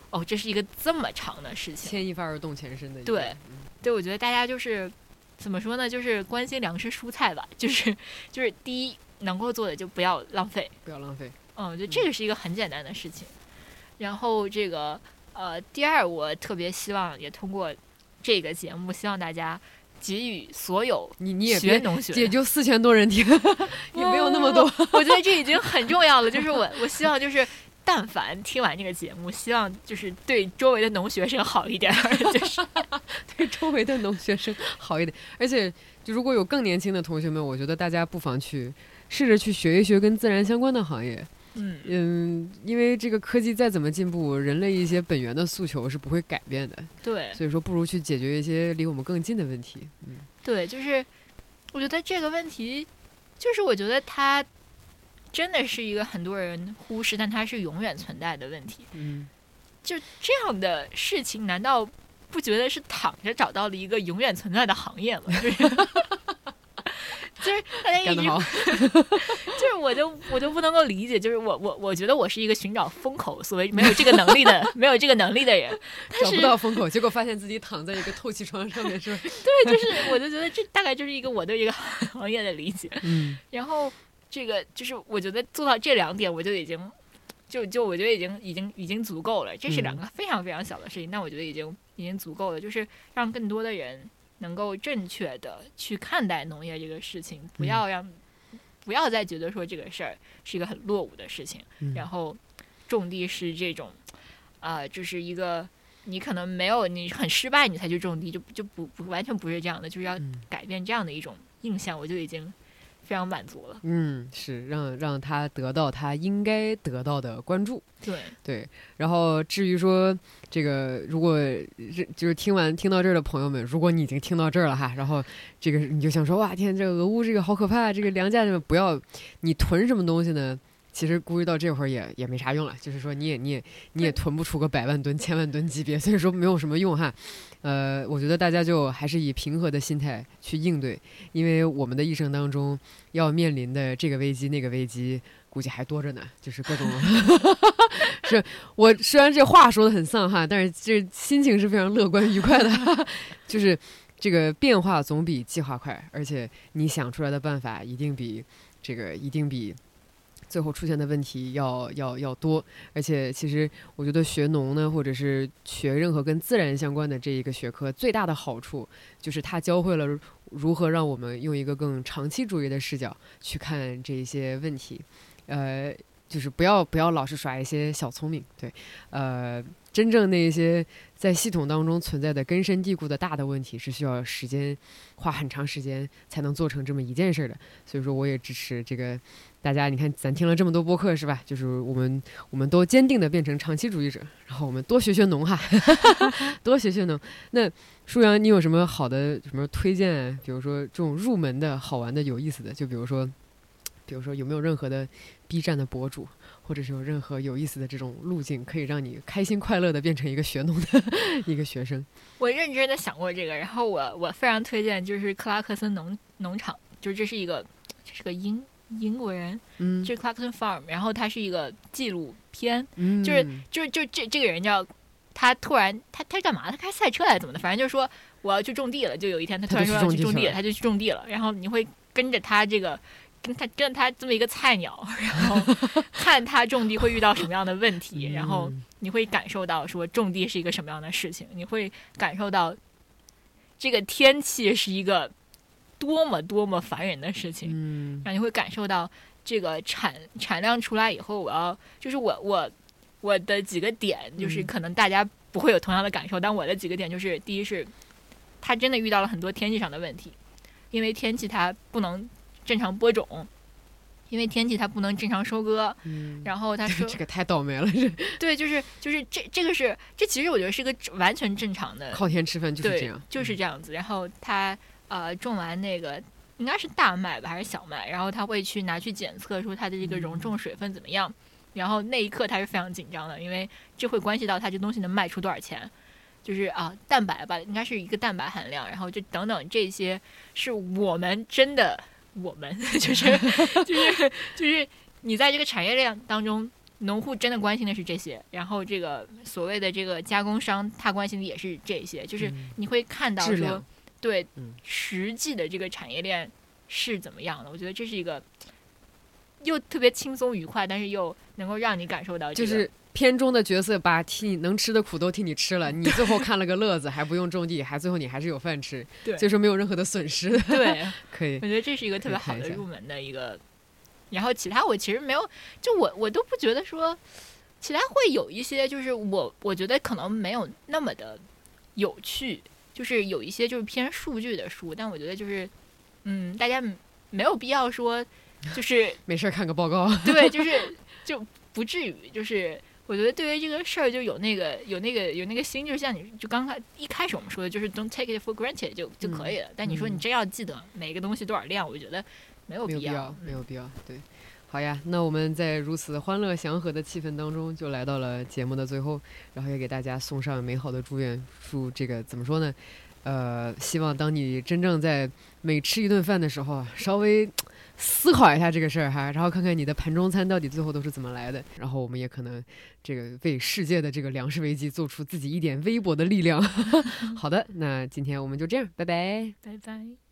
哦，这是一个这么长的事情。牵一发而动全身的，对嗯对，我觉得大家就是怎么说呢，就是关心粮食蔬菜吧，就是就是第一能够做的就不要浪费，不要浪费。嗯，我觉得这个是一个很简单的事情。然后这个呃，第二，我特别希望也通过这个节目，希望大家给予所有你你也别，学农学也就四千多人听，也没有那么多。我觉得这已经很重要了。就是我，我希望就是，但凡听完这个节目，希望就是对周围的农学生好一点儿，就是 对周围的农学生好一点。而且，就如果有更年轻的同学们，我觉得大家不妨去试着去学一学跟自然相关的行业。嗯，嗯，因为这个科技再怎么进步，人类一些本源的诉求是不会改变的。对所以说，不如去解决一些离我们更近的问题。嗯，对，就是我觉得这个问题，就是我觉得它真的是一个很多人忽视，但它是永远存在的问题。嗯，就这样的事情，难道不觉得是躺着找到了一个永远存在的行业吗？就是。就是大家一句干得好。就是我就我就不能够理解，就是我我我觉得我是一个寻找风口，所谓没有这个能力的 没有这个能力的人，找不到风口，结果发现自己躺在一个透气窗上面，是吧？对，就是我就觉得这大概就是一个我对一个行业的理解。嗯，然后这个就是我觉得做到这两点，我就已经就就我觉得已经已经已经足够了。这是两个非常非常小的事情，但我觉得已经已经足够了，就是让更多的人能够正确的去看待农业这个事情，不要让、不要再觉得说这个事儿是一个很落伍的事情，嗯。然后种地是这种啊、就是一个。你可能没有，你很失败，你才去种地，就就不不完全不是这样的，就是要嗯。改变这样的一种印象，我就已经非常满足了。嗯，是让让他得到他应该得到的关注。对对，然后至于说这个，如果就是听完听到这儿的朋友们，如果你已经听到这儿了哈，然后这个你就想说哇天，这个俄乌这个好可怕，这个粮价不要你囤什么东西呢？其实估计到这会儿也也没啥用了，就是说你也你也你也囤不出个百万吨、千万吨级别，所以说没有什么用哈。呃，我觉得大家就还是以平和的心态去应对，因为我们的一生当中要面临的这个危机那个危机，估计还多着呢，就是各种。是我虽然这话说的很丧哈，但是这心情是非常乐观愉快的，就是这个变化总比计划快，而且你想出来的办法一定比这个一定比。最后出现的问题要要要多，而且其实我觉得学农呢，或者是学任何跟自然相关的这一个学科，最大的好处就是它教会了如何让我们用一个更长期主义的视角去看这些问题，呃，就是不要不要老是耍一些小聪明，对，呃。真正那些在系统当中存在的根深蒂固的大的问题，是需要时间花很长时间才能做成这么一件事的。所以说，我也支持这个大家。你看，咱听了这么多播客，是吧？就是我们我们都坚定的变成长期主义者，然后我们多学学农哈，多学学农。那舒阳，你有什么好的什么推荐？比如说这种入门的好玩的、有意思的，就比如说，比如说有没有任何的 B 站的博主？或者是有任何有意思的这种路径，可以让你开心快乐的变成一个学农的 一个学生。我认真的想过这个，然后我我非常推荐就是克拉克森农农场，就是这是一个这是个英英国人，嗯，这是 Clarkson Farm，然后他是一个纪录片，嗯，就是就是就这这个人叫他突然他他干嘛？他开赛车来怎么的？反正就是说我要去种地了，就有一天他突然说要去种地，他就去种地了，然后你会跟着他这个。跟他跟他这么一个菜鸟，然后 看他种地会遇到什么样的问题，然后你会感受到说种地是一个什么样的事情，你会感受到这个天气是一个多么多么烦人的事情，嗯，然后你会感受到这个产产量出来以后，我要就是我我我的几个点就是可能大家不会有同样的感受，但我的几个点就是第一是，他真的遇到了很多天气上的问题，因为天气它不能。正常播种，因为天气它不能正常收割，嗯，然后他说 这个太倒霉了，这对，就是就是这这个是这其实我觉得是个完全正常的靠天吃饭就是这样，就是这样子。然后他呃种完那个应该是大麦吧还是小麦，然后他会去拿去检测说它的这个容重水分怎么样，然后那一刻他是非常紧张的，因为这会关系到他这东西能卖出多少钱，就是啊蛋白吧应该是一个蛋白含量，然后就等等这些是我们真的。我们 就是 就是就是你在这个产业链当中，农户真的关心的是这些，然后这个所谓的这个加工商，他关心的也是这些，就是你会看到说，对，实际的这个产业链是怎么样的？我觉得这是一个又特别轻松愉快，但是又能够让你感受到就是。片中的角色把替你能吃的苦都替你吃了，你最后看了个乐子，还不用种地，还最后你还是有饭吃，所以说没有任何的损失。对，可以。我觉得这是一个特别好的入门的一个。然后其他我其实没有，就我我都不觉得说，其他会有一些，就是我我觉得可能没有那么的有趣，就是有一些就是偏数据的书，但我觉得就是嗯，大家没有必要说，就是 没事看个报告。对，就是就不至于就是。我觉得对于这个事儿就有那个有那个有那个心，就像你就刚开一开始我们说的，就是 don't take it for granted 就就可以了。但你说你真要记得每个东西多少量，我觉得没有必要，没有必要。对，好呀，那我们在如此欢乐祥和的气氛当中，就来到了节目的最后，然后也给大家送上美好的祝愿，祝这个怎么说呢？呃，希望当你真正在每吃一顿饭的时候，稍微。思考一下这个事儿哈，然后看看你的盘中餐到底最后都是怎么来的，然后我们也可能这个为世界的这个粮食危机做出自己一点微薄的力量。好的，那今天我们就这样，拜拜，拜拜。